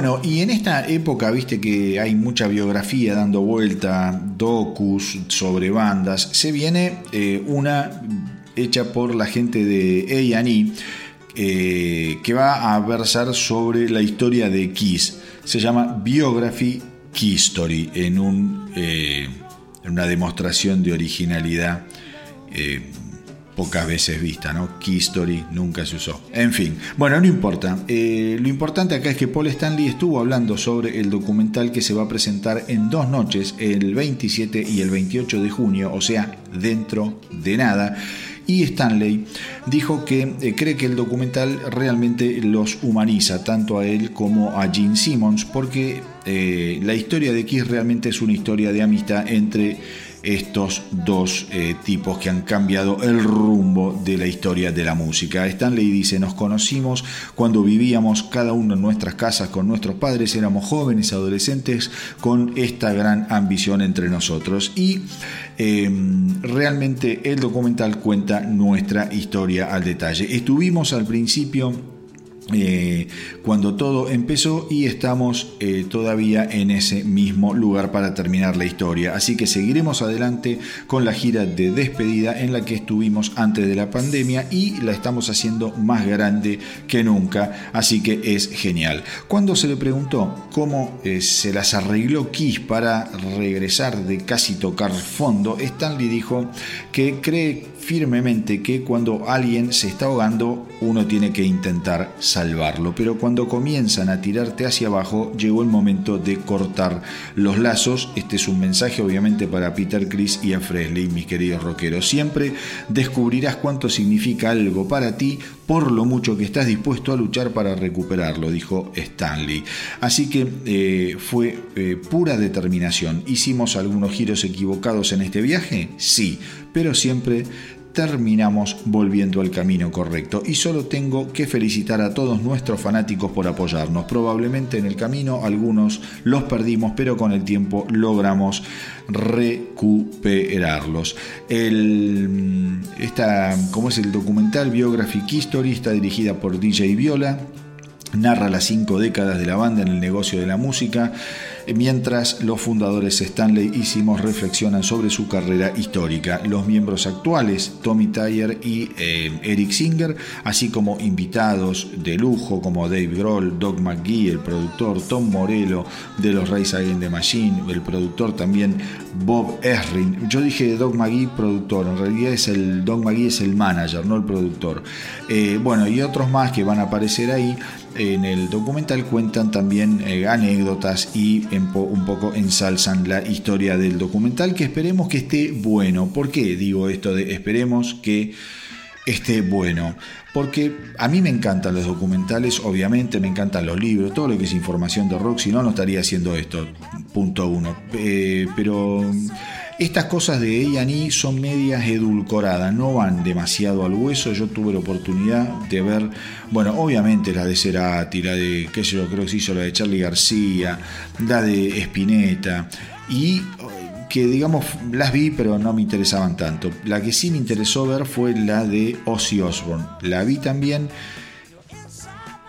Bueno, y en esta época, viste que hay mucha biografía dando vuelta, docus sobre bandas, se viene eh, una hecha por la gente de A&E eh, que va a versar sobre la historia de Kiss. Se llama Biography Key Story, en, eh, en una demostración de originalidad pocas veces vista, ¿no? Key Story nunca se usó. En fin, bueno, no importa. Eh, lo importante acá es que Paul Stanley estuvo hablando sobre el documental que se va a presentar en dos noches, el 27 y el 28 de junio, o sea, dentro de nada. Y Stanley dijo que eh, cree que el documental realmente los humaniza, tanto a él como a Gene Simmons, porque eh, la historia de Kiss realmente es una historia de amistad entre estos dos eh, tipos que han cambiado el rumbo de la historia de la música. Stanley dice, nos conocimos cuando vivíamos cada uno en nuestras casas con nuestros padres, éramos jóvenes, adolescentes, con esta gran ambición entre nosotros. Y em, realmente el documental cuenta nuestra historia al detalle. Estuvimos al principio eh, cuando todo empezó y estamos eh, todavía en ese mismo lugar para terminar la historia. Así que seguiremos adelante con la gira de despedida en la que estuvimos antes de la pandemia y la estamos haciendo más grande que nunca. Así que es genial. Cuando se le preguntó cómo eh, se las arregló Kiss para regresar de casi tocar fondo, Stanley dijo que cree firmemente que cuando alguien se está ahogando uno tiene que intentar salvarlo, pero cuando comienzan a tirarte hacia abajo llegó el momento de cortar los lazos. Este es un mensaje obviamente para Peter Chris y a Fresley, mis queridos rockeros. Siempre descubrirás cuánto significa algo para ti por lo mucho que estás dispuesto a luchar para recuperarlo, dijo Stanley. Así que eh, fue eh, pura determinación. ¿Hicimos algunos giros equivocados en este viaje? Sí, pero siempre terminamos volviendo al camino correcto. Y solo tengo que felicitar a todos nuestros fanáticos por apoyarnos. Probablemente en el camino algunos los perdimos, pero con el tiempo logramos recuperarlos. El, esta, como es el documental Biographic History, está dirigida por DJ Viola narra las cinco décadas de la banda en el negocio de la música, mientras los fundadores Stanley y Simos reflexionan sobre su carrera histórica. Los miembros actuales, Tommy Tyler y eh, Eric Singer, así como invitados de lujo como Dave Grohl, Doug McGee, el productor, Tom Morello de los Rays Against the Machine, el productor también Bob Esrin. Yo dije Doug McGee productor, en realidad es el Doug McGee es el manager, no el productor. Eh, bueno, y otros más que van a aparecer ahí en el documental cuentan también eh, anécdotas y un poco ensalzan la historia del documental que esperemos que esté bueno. ¿Por qué digo esto de esperemos que esté bueno? Porque a mí me encantan los documentales, obviamente me encantan los libros, todo lo que es información de rock, si no, no estaría haciendo esto, punto uno. Eh, pero estas cosas de A&E son medias edulcoradas, no van demasiado al hueso. Yo tuve la oportunidad de ver, bueno, obviamente la de Cerati, la de, qué sé yo, creo que se hizo la de Charlie García, la de Spinetta, y que digamos las vi pero no me interesaban tanto. La que sí me interesó ver fue la de Ozzy Osbourne. La vi también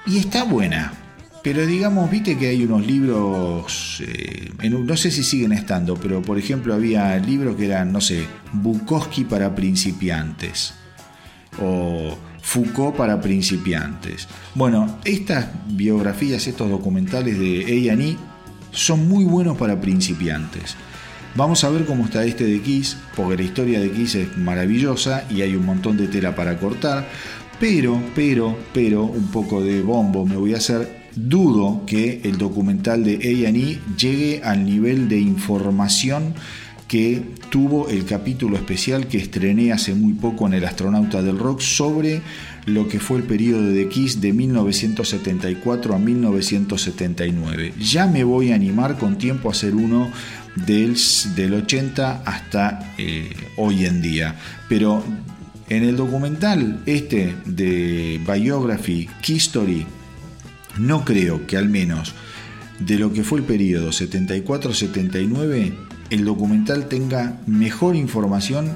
y está buena. Pero digamos, viste que hay unos libros, eh, no sé si siguen estando, pero por ejemplo había libros que eran, no sé, Bukowski para principiantes o Foucault para principiantes. Bueno, estas biografías, estos documentales de A&E son muy buenos para principiantes. Vamos a ver cómo está este de Kiss, porque la historia de Kiss es maravillosa y hay un montón de tela para cortar. Pero, pero, pero, un poco de bombo me voy a hacer dudo que el documental de A&E llegue al nivel de información que tuvo el capítulo especial que estrené hace muy poco en El Astronauta del Rock sobre lo que fue el periodo de Kiss de 1974 a 1979. Ya me voy a animar con tiempo a hacer uno del, del 80 hasta eh, hoy en día. Pero en el documental este de Biography, Key Story, no creo que al menos de lo que fue el periodo 74-79, el documental tenga mejor información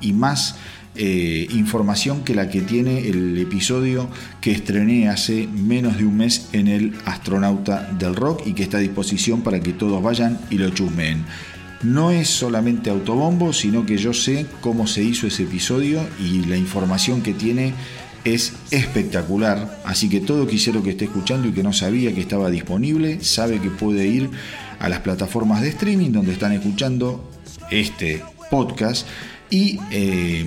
y más eh, información que la que tiene el episodio que estrené hace menos de un mes en el Astronauta del Rock y que está a disposición para que todos vayan y lo chusmeen. No es solamente autobombo, sino que yo sé cómo se hizo ese episodio y la información que tiene es espectacular. Así que todo quisiera que esté escuchando y que no sabía que estaba disponible, sabe que puede ir a las plataformas de streaming donde están escuchando este podcast y eh,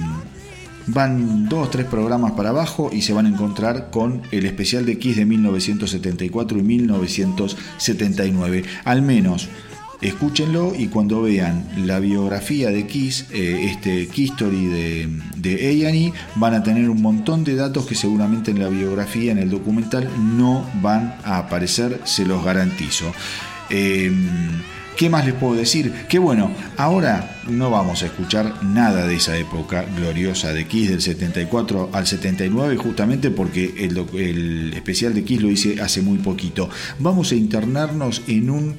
van dos, tres programas para abajo y se van a encontrar con el especial de Kiss de 1974 y 1979. Al menos escúchenlo y cuando vean la biografía de Kiss, eh, este Kiss Story de, de A&E, van a tener un montón de datos que seguramente en la biografía, en el documental, no van a aparecer, se los garantizo. Eh, ¿Qué más les puedo decir? Que bueno, ahora no vamos a escuchar nada de esa época gloriosa de Kiss del 74 al 79, justamente porque el, especial de Kiss lo hice hace muy poquito. Vamos a internarnos en un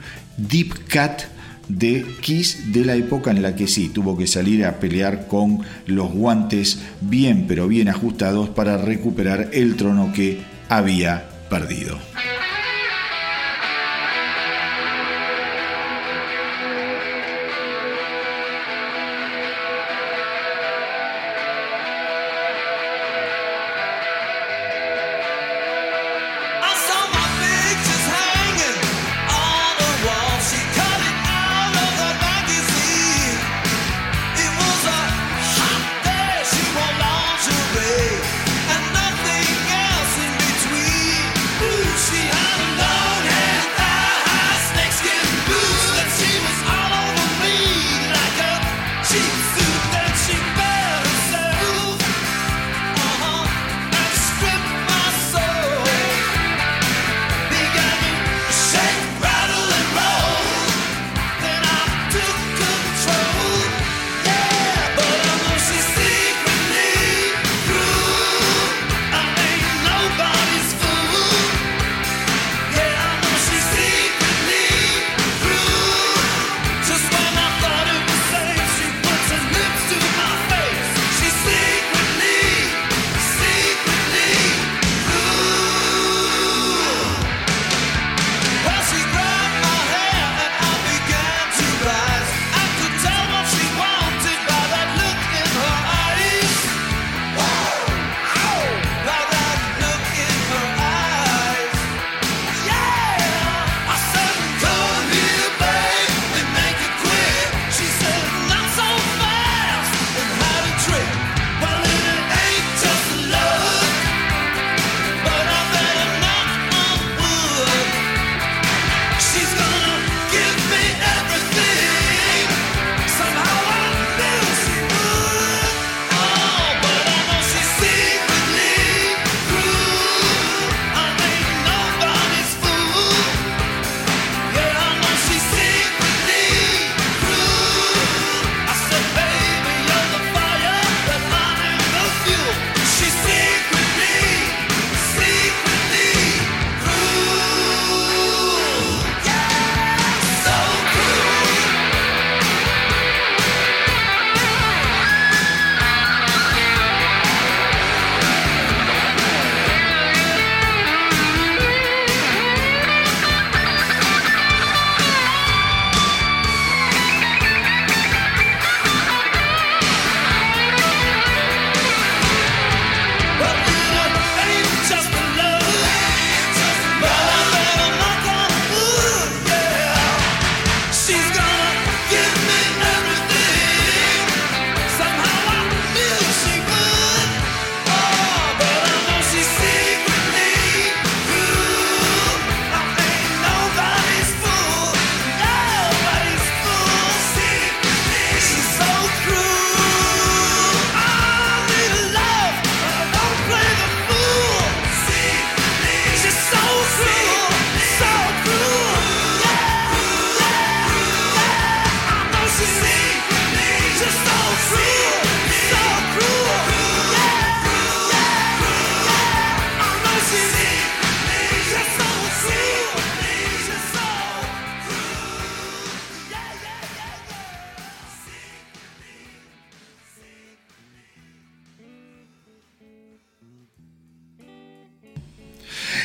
deep cut de Kiss de la época en la que sí tuvo que salir a pelear con los guantes bien pero bien ajustados para recuperar el trono que había perdido.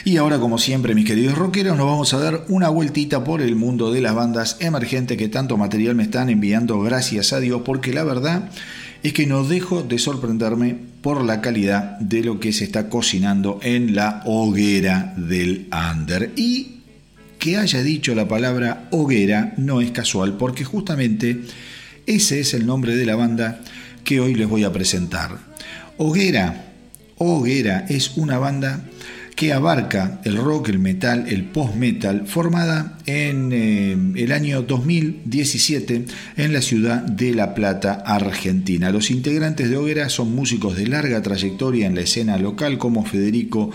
Y ahora, como siempre, mis queridos rockeros, nos vamos a dar una vueltita por el mundo de las bandas emergentes que tanto material me están enviando, gracias a Dios, porque la verdad es que no dejo de sorprenderme por la calidad de lo que se está cocinando en la hoguera del under. Y que haya dicho la palabra hoguera no es casual, porque justamente ese es el nombre de la banda que hoy les voy a presentar. Hoguera, Hoguera es una banda que abarca el rock, el metal, el post-metal, formada en eh, el año 2017 en la ciudad de La Plata, Argentina. Los integrantes de Hoguera son músicos de larga trayectoria en la escena local como Federico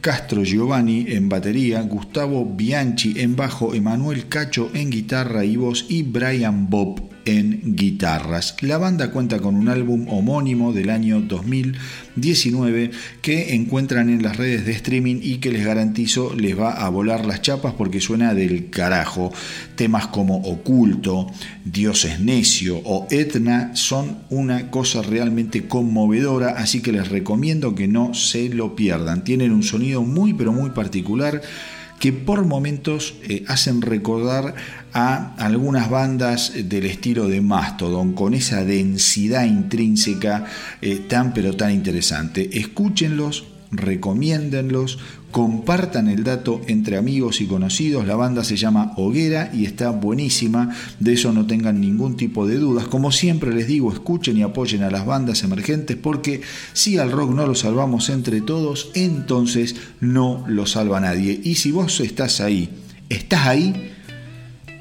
Castro Giovanni en batería, Gustavo Bianchi en bajo, Emanuel Cacho en guitarra y voz y Brian Bob en guitarras. La banda cuenta con un álbum homónimo del año 2019 que encuentran en las redes de streaming y que les garantizo les va a volar las chapas porque suena del carajo. Temas como Oculto, Dios es necio o Etna son una cosa realmente conmovedora, así que les recomiendo que no se lo pierdan. Tienen un sonido muy pero muy particular que por momentos eh, hacen recordar a algunas bandas del estilo de Mastodon, con esa densidad intrínseca eh, tan pero tan interesante. Escúchenlos, recomiéndenlos, compartan el dato entre amigos y conocidos. La banda se llama Hoguera y está buenísima, de eso no tengan ningún tipo de dudas. Como siempre les digo, escuchen y apoyen a las bandas emergentes porque si al rock no lo salvamos entre todos, entonces no lo salva nadie. Y si vos estás ahí, estás ahí,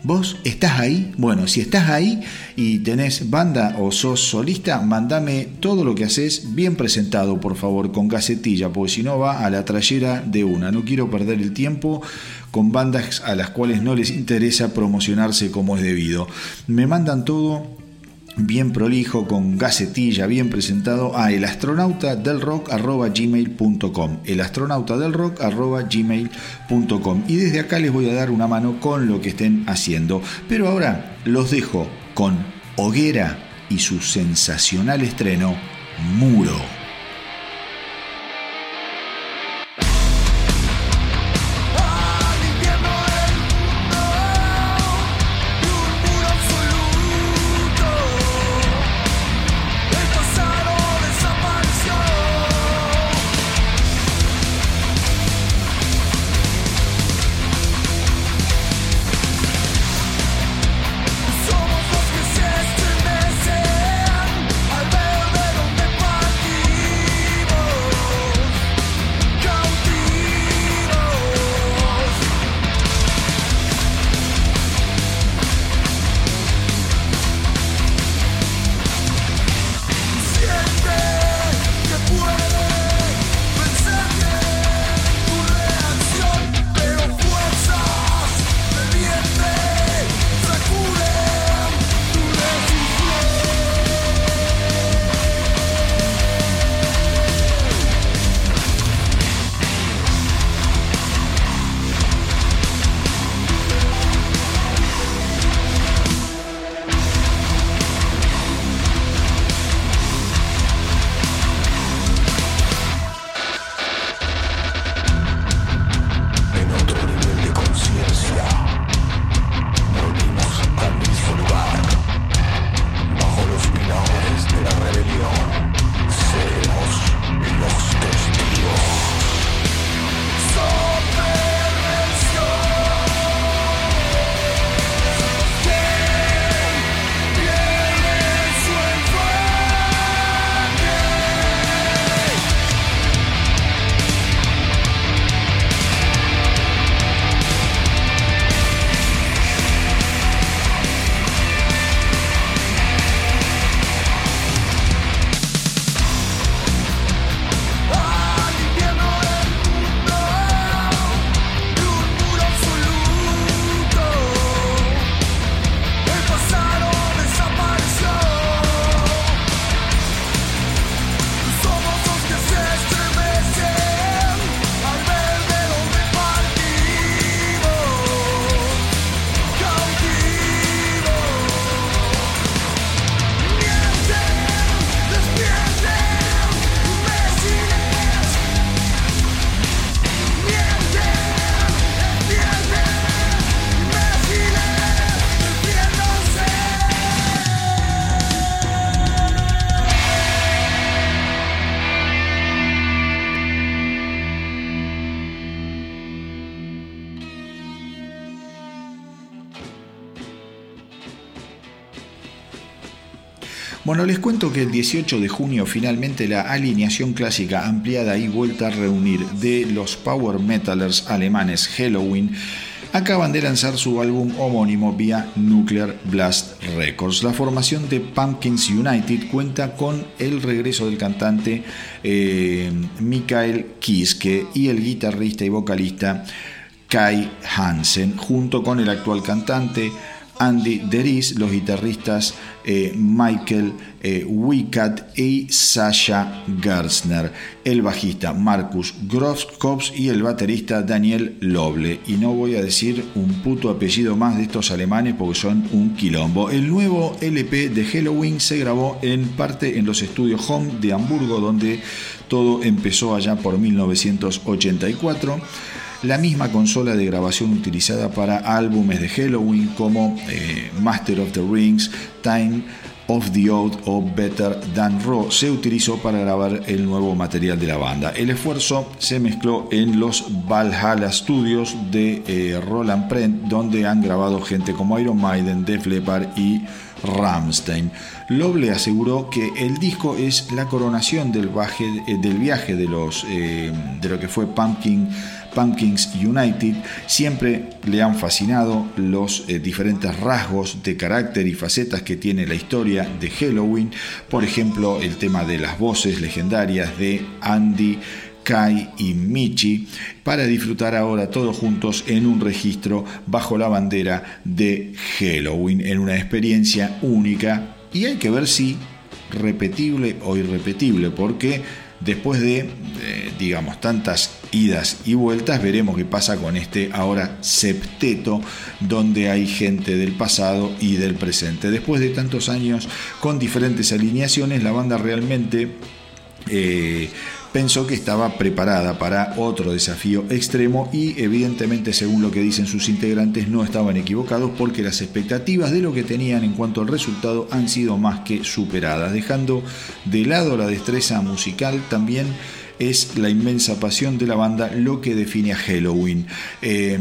¿Vos estás ahí? Bueno, si estás ahí y tenés banda o sos solista, mandame todo lo que haces bien presentado, por favor, con casetilla, porque si no va a la trayera de una. No quiero perder el tiempo con bandas a las cuales no les interesa promocionarse como es debido. Me mandan todo bien prolijo, con gacetilla, bien presentado a elastronautadelrock.gmail.com elastronautadelrock.gmail.com Y desde acá les voy a dar una mano con lo que estén haciendo. Pero ahora los dejo con Hoguera y su sensacional estreno, Muro. Bueno, les cuento que el 18 de junio finalmente la alineación clásica ampliada y vuelta a reunir de los power metalers alemanes Halloween acaban de lanzar su álbum homónimo vía Nuclear Blast Records. La formación de Pumpkins United cuenta con el regreso del cantante eh, Mikael Kiske y el guitarrista y vocalista Kai Hansen, junto con el actual cantante Andy Deris, los guitarristas eh, Michael eh, y Sasha Gersner, el bajista Marcus Groskops y el baterista Daniel Loble. Y no voy a decir un puto apellido más de estos alemanes porque son un quilombo. El nuevo LP de Halloween se grabó en parte en los estudios Home de Hamburgo, donde todo empezó allá por 1984 la misma consola de grabación utilizada para álbumes de Halloween como eh, Master of the Rings, Time of the Oath o Better Than Raw se utilizó para grabar el nuevo material de la banda. El esfuerzo se mezcló en los Valhalla Studios de eh, Roland Prent, donde han grabado gente como Iron Maiden, Def Leppard y Ramstein. Loble aseguró que el disco es la coronación del, eh, del viaje de, los, de lo que fue Pumpkin Pumpkins United siempre le han fascinado los eh, diferentes rasgos de carácter y facetas que tiene la historia de Halloween, por ejemplo el tema de las voces legendarias de Andy, Kai y Michi, para disfrutar ahora todos juntos en un registro bajo la bandera de Halloween, en una experiencia única y hay que ver si repetible o irrepetible, porque después de, digamos, tantas idas y vueltas, veremos qué pasa con este ahora septeto, donde hay gente del pasado y del presente. Después de tantos años con diferentes alineaciones, la banda realmente... Eh, pensó que estaba preparada para otro desafío extremo y evidentemente según lo que dicen sus integrantes no estaban equivocados porque las expectativas de lo que tenían en cuanto al resultado han sido más que superadas, dejando de lado la destreza musical también es la inmensa pasión de la banda lo que define a Halloween. Eh,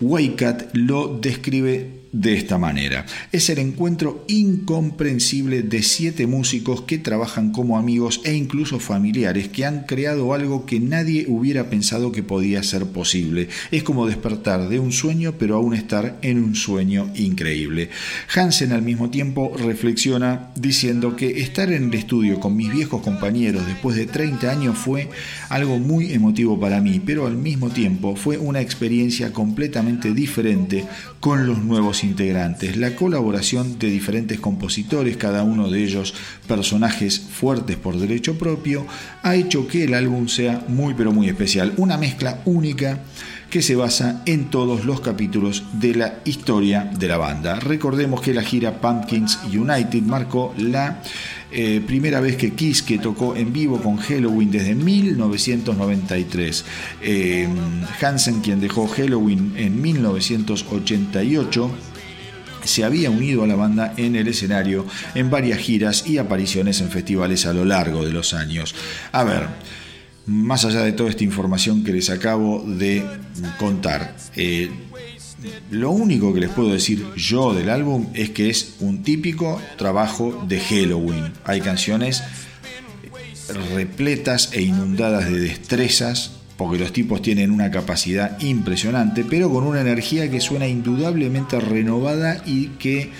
Waycat lo describe de esta manera. Es el encuentro incomprensible de siete músicos que trabajan como amigos e incluso familiares que han creado algo que nadie hubiera pensado que podía ser posible. Es como despertar de un sueño pero aún estar en un sueño increíble. Hansen al mismo tiempo reflexiona diciendo que estar en el estudio con mis viejos compañeros después de 30 años fue algo muy emotivo para mí, pero al mismo tiempo fue una experiencia completamente diferente con los nuevos integrantes, la colaboración de diferentes compositores, cada uno de ellos personajes fuertes por derecho propio, ha hecho que el álbum sea muy pero muy especial, una mezcla única que se basa en todos los capítulos de la historia de la banda. Recordemos que la gira Pumpkins United marcó la eh, primera vez que Kiss que tocó en vivo con Halloween desde 1993. Eh, Hansen, quien dejó Halloween en 1988, se había unido a la banda en el escenario en varias giras y apariciones en festivales a lo largo de los años. A ver, más allá de toda esta información que les acabo de contar, eh, lo único que les puedo decir yo del álbum es que es un típico trabajo de Halloween. Hay canciones repletas e inundadas de destrezas, porque los tipos tienen una capacidad impresionante, pero con una energía que suena indudablemente renovada y que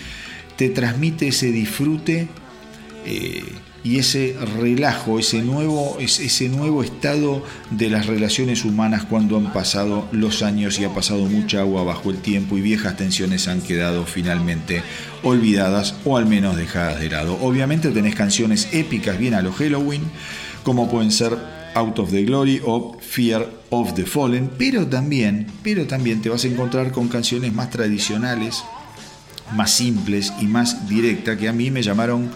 te transmite ese disfrute eh, y ese relajo, ese nuevo, ese nuevo estado de las relaciones humanas cuando han pasado los años y ha pasado mucha agua bajo el tiempo y viejas tensiones han quedado finalmente olvidadas o al menos dejadas de lado. Obviamente tenés canciones épicas bien a lo Halloween, como pueden ser Out of the Glory o Fear of the Fallen, pero también, pero también te vas a encontrar con canciones más tradicionales, más simples y más directas que a mí me llamaron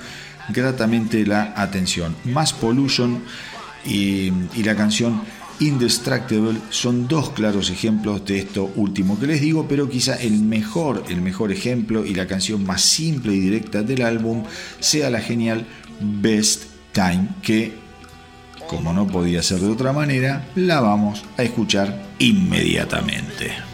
gratamente la atención. Mass Pollution y, y la canción Indestructible son dos claros ejemplos de esto último que les digo, pero quizá el mejor, el mejor ejemplo y la canción más simple y directa del álbum sea la genial Best Time, que como no podía ser de otra manera, la vamos a escuchar inmediatamente.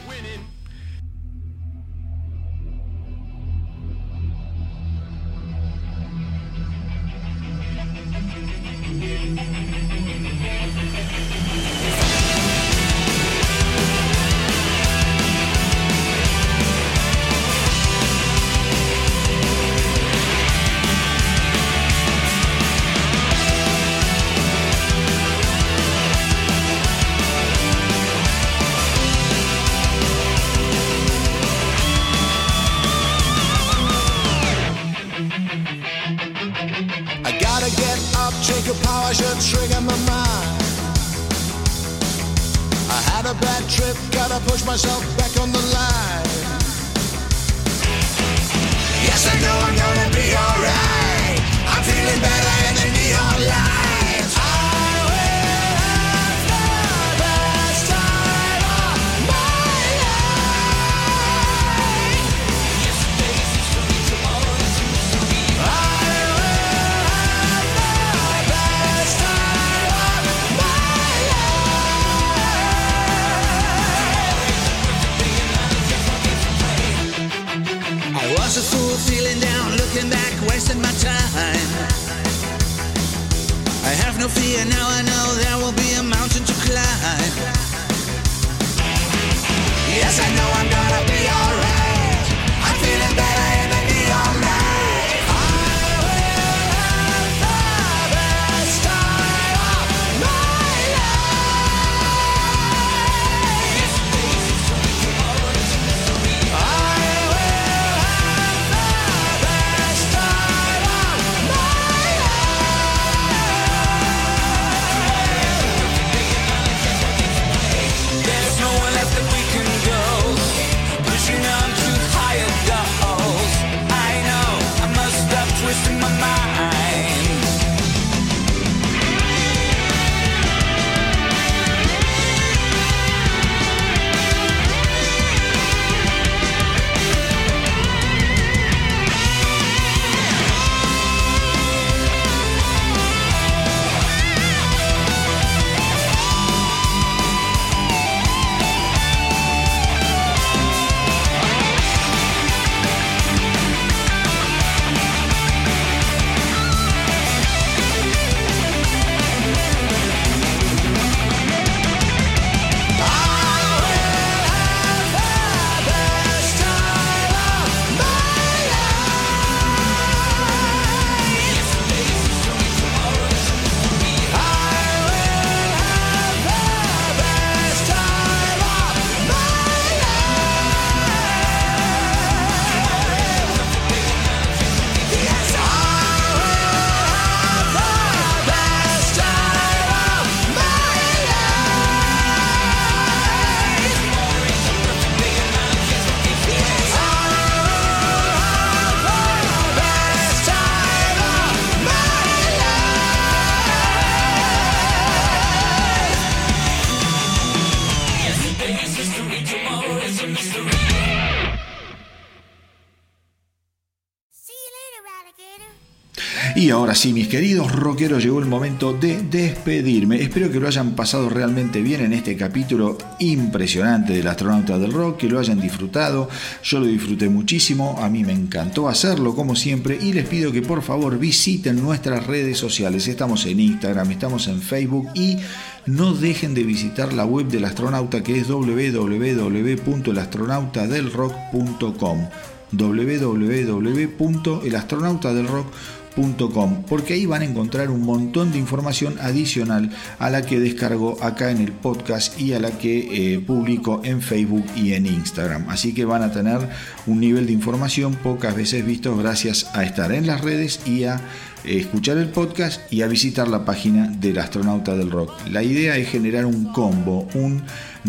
Y ahora sí, mis queridos rockeros, llegó el momento de despedirme. Espero que lo hayan pasado realmente bien en este capítulo impresionante del astronauta del rock, que lo hayan disfrutado. Yo lo disfruté muchísimo, a mí me encantó hacerlo como siempre y les pido que por favor visiten nuestras redes sociales. Estamos en Instagram, estamos en Facebook y no dejen de visitar la web del astronauta que es www.elastronautadelrock.com www.elastronautadelrock.com porque ahí van a encontrar un montón de información adicional a la que descargo acá en el podcast y a la que eh, publico en Facebook y en Instagram. Así que van a tener un nivel de información pocas veces visto gracias a estar en las redes y a escuchar el podcast y a visitar la página del astronauta del rock. La idea es generar un combo, un,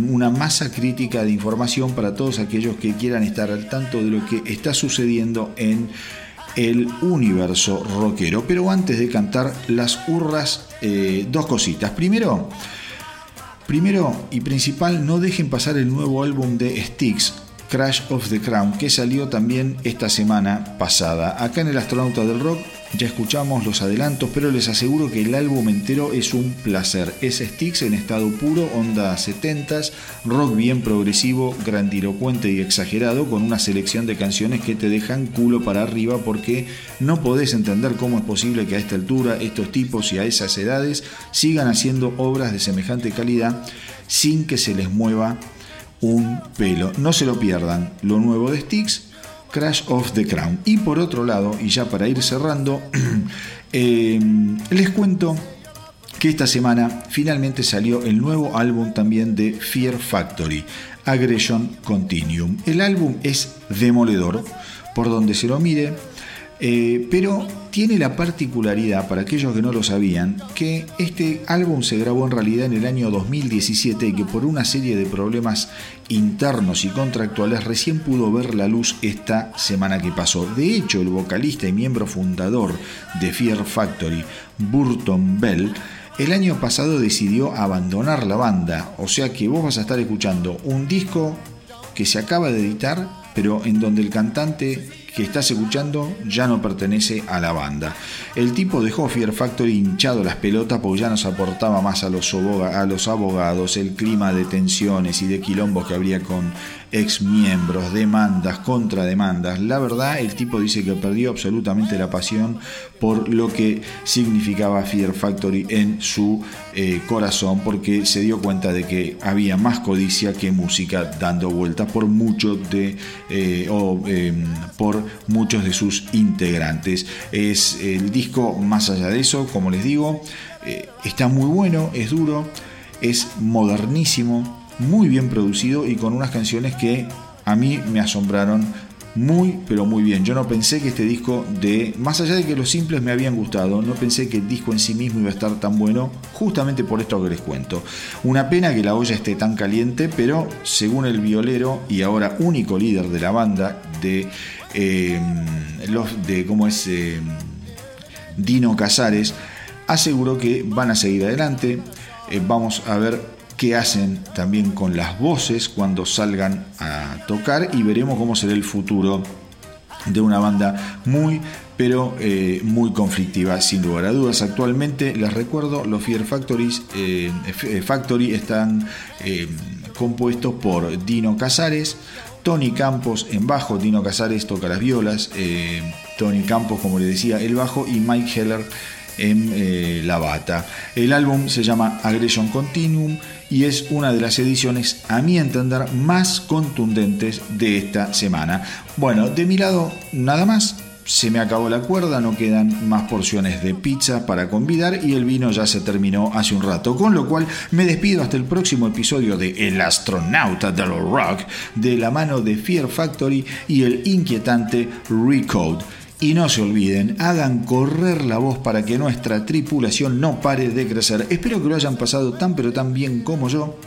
una masa crítica de información para todos aquellos que quieran estar al tanto de lo que está sucediendo en el universo rockero. Pero antes de cantar las hurras, eh, dos cositas. Primero, primero y principal, no dejen pasar el nuevo álbum de Styx, Crash of the Crown, que salió también esta semana pasada. Acá en el Astronauta del Rock ya escuchamos los adelantos, pero les aseguro que el álbum entero es un placer. Es Styx en estado puro, onda 70s, rock bien progresivo, grandilocuente y exagerado, con una selección de canciones que te dejan culo para arriba porque no podés entender cómo es posible que a esta altura estos tipos y a esas edades sigan haciendo obras de semejante calidad sin que se les mueva un pelo. No se lo pierdan. Lo nuevo de Styx, Crash of the Crown. Y por otro lado, y ya para ir cerrando, eh, les cuento que esta semana finalmente salió el nuevo álbum también de Fear Factory, Aggression Continuum. El álbum es demoledor, por donde se lo mire. Eh, pero tiene la particularidad, para aquellos que no lo sabían, que este álbum se grabó en realidad en el año 2017 y que por una serie de problemas internos y contractuales recién pudo ver la luz esta semana que pasó. De hecho, el vocalista y miembro fundador de Fear Factory, Burton Bell, el año pasado decidió abandonar la banda, o sea que vos vas a estar escuchando un disco que se acaba de editar, pero en donde el cantante que estás escuchando ya no pertenece a la banda. El tipo dejó Fear Factory hinchado las pelotas porque ya no se aportaba más a los, a los abogados, el clima de tensiones y de quilombos que habría con ex miembros, demandas, contrademandas. La verdad, el tipo dice que perdió absolutamente la pasión por lo que significaba Fear Factory en su eh, corazón, porque se dio cuenta de que había más codicia que música dando vueltas por mucho de eh, eh, por muchos de sus integrantes. Es el disco más allá de eso, como les digo, eh, está muy bueno, es duro, es modernísimo muy bien producido y con unas canciones que a mí me asombraron muy pero muy bien. Yo no pensé que este disco de, más allá de que los simples me habían gustado, no pensé que el disco en sí mismo iba a estar tan bueno, justamente por esto que les cuento. Una pena que la olla esté tan caliente, pero según el violero y ahora único líder de la banda de eh, los de cómo es eh, Dino Casares, aseguró que van a seguir adelante. Eh, vamos a ver qué hacen también con las voces cuando salgan a tocar y veremos cómo será el futuro de una banda muy pero eh, muy conflictiva sin lugar a dudas. Actualmente les recuerdo los Fear Factories, eh, Factory están eh, compuestos por Dino Casares, Tony Campos en bajo, Dino Casares toca las violas, Tony Campos como le decía el bajo y Mike Heller en eh, la bata. El álbum se llama Aggression Continuum y es una de las ediciones, a mi entender, más contundentes de esta semana. Bueno, de mi lado, nada más. Se me acabó la cuerda, no quedan más porciones de pizza para convidar y el vino ya se terminó hace un rato, con lo cual me despido hasta el próximo episodio de El astronauta del rock de la mano de Fear Factory y el inquietante Recode. Y no se olviden, hagan correr la voz para que nuestra tripulación no pare de crecer. Espero que lo hayan pasado tan pero tan bien como yo.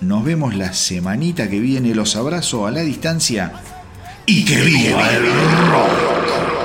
Nos vemos la semanita que viene. Los abrazo a la distancia. Y que viva el rock.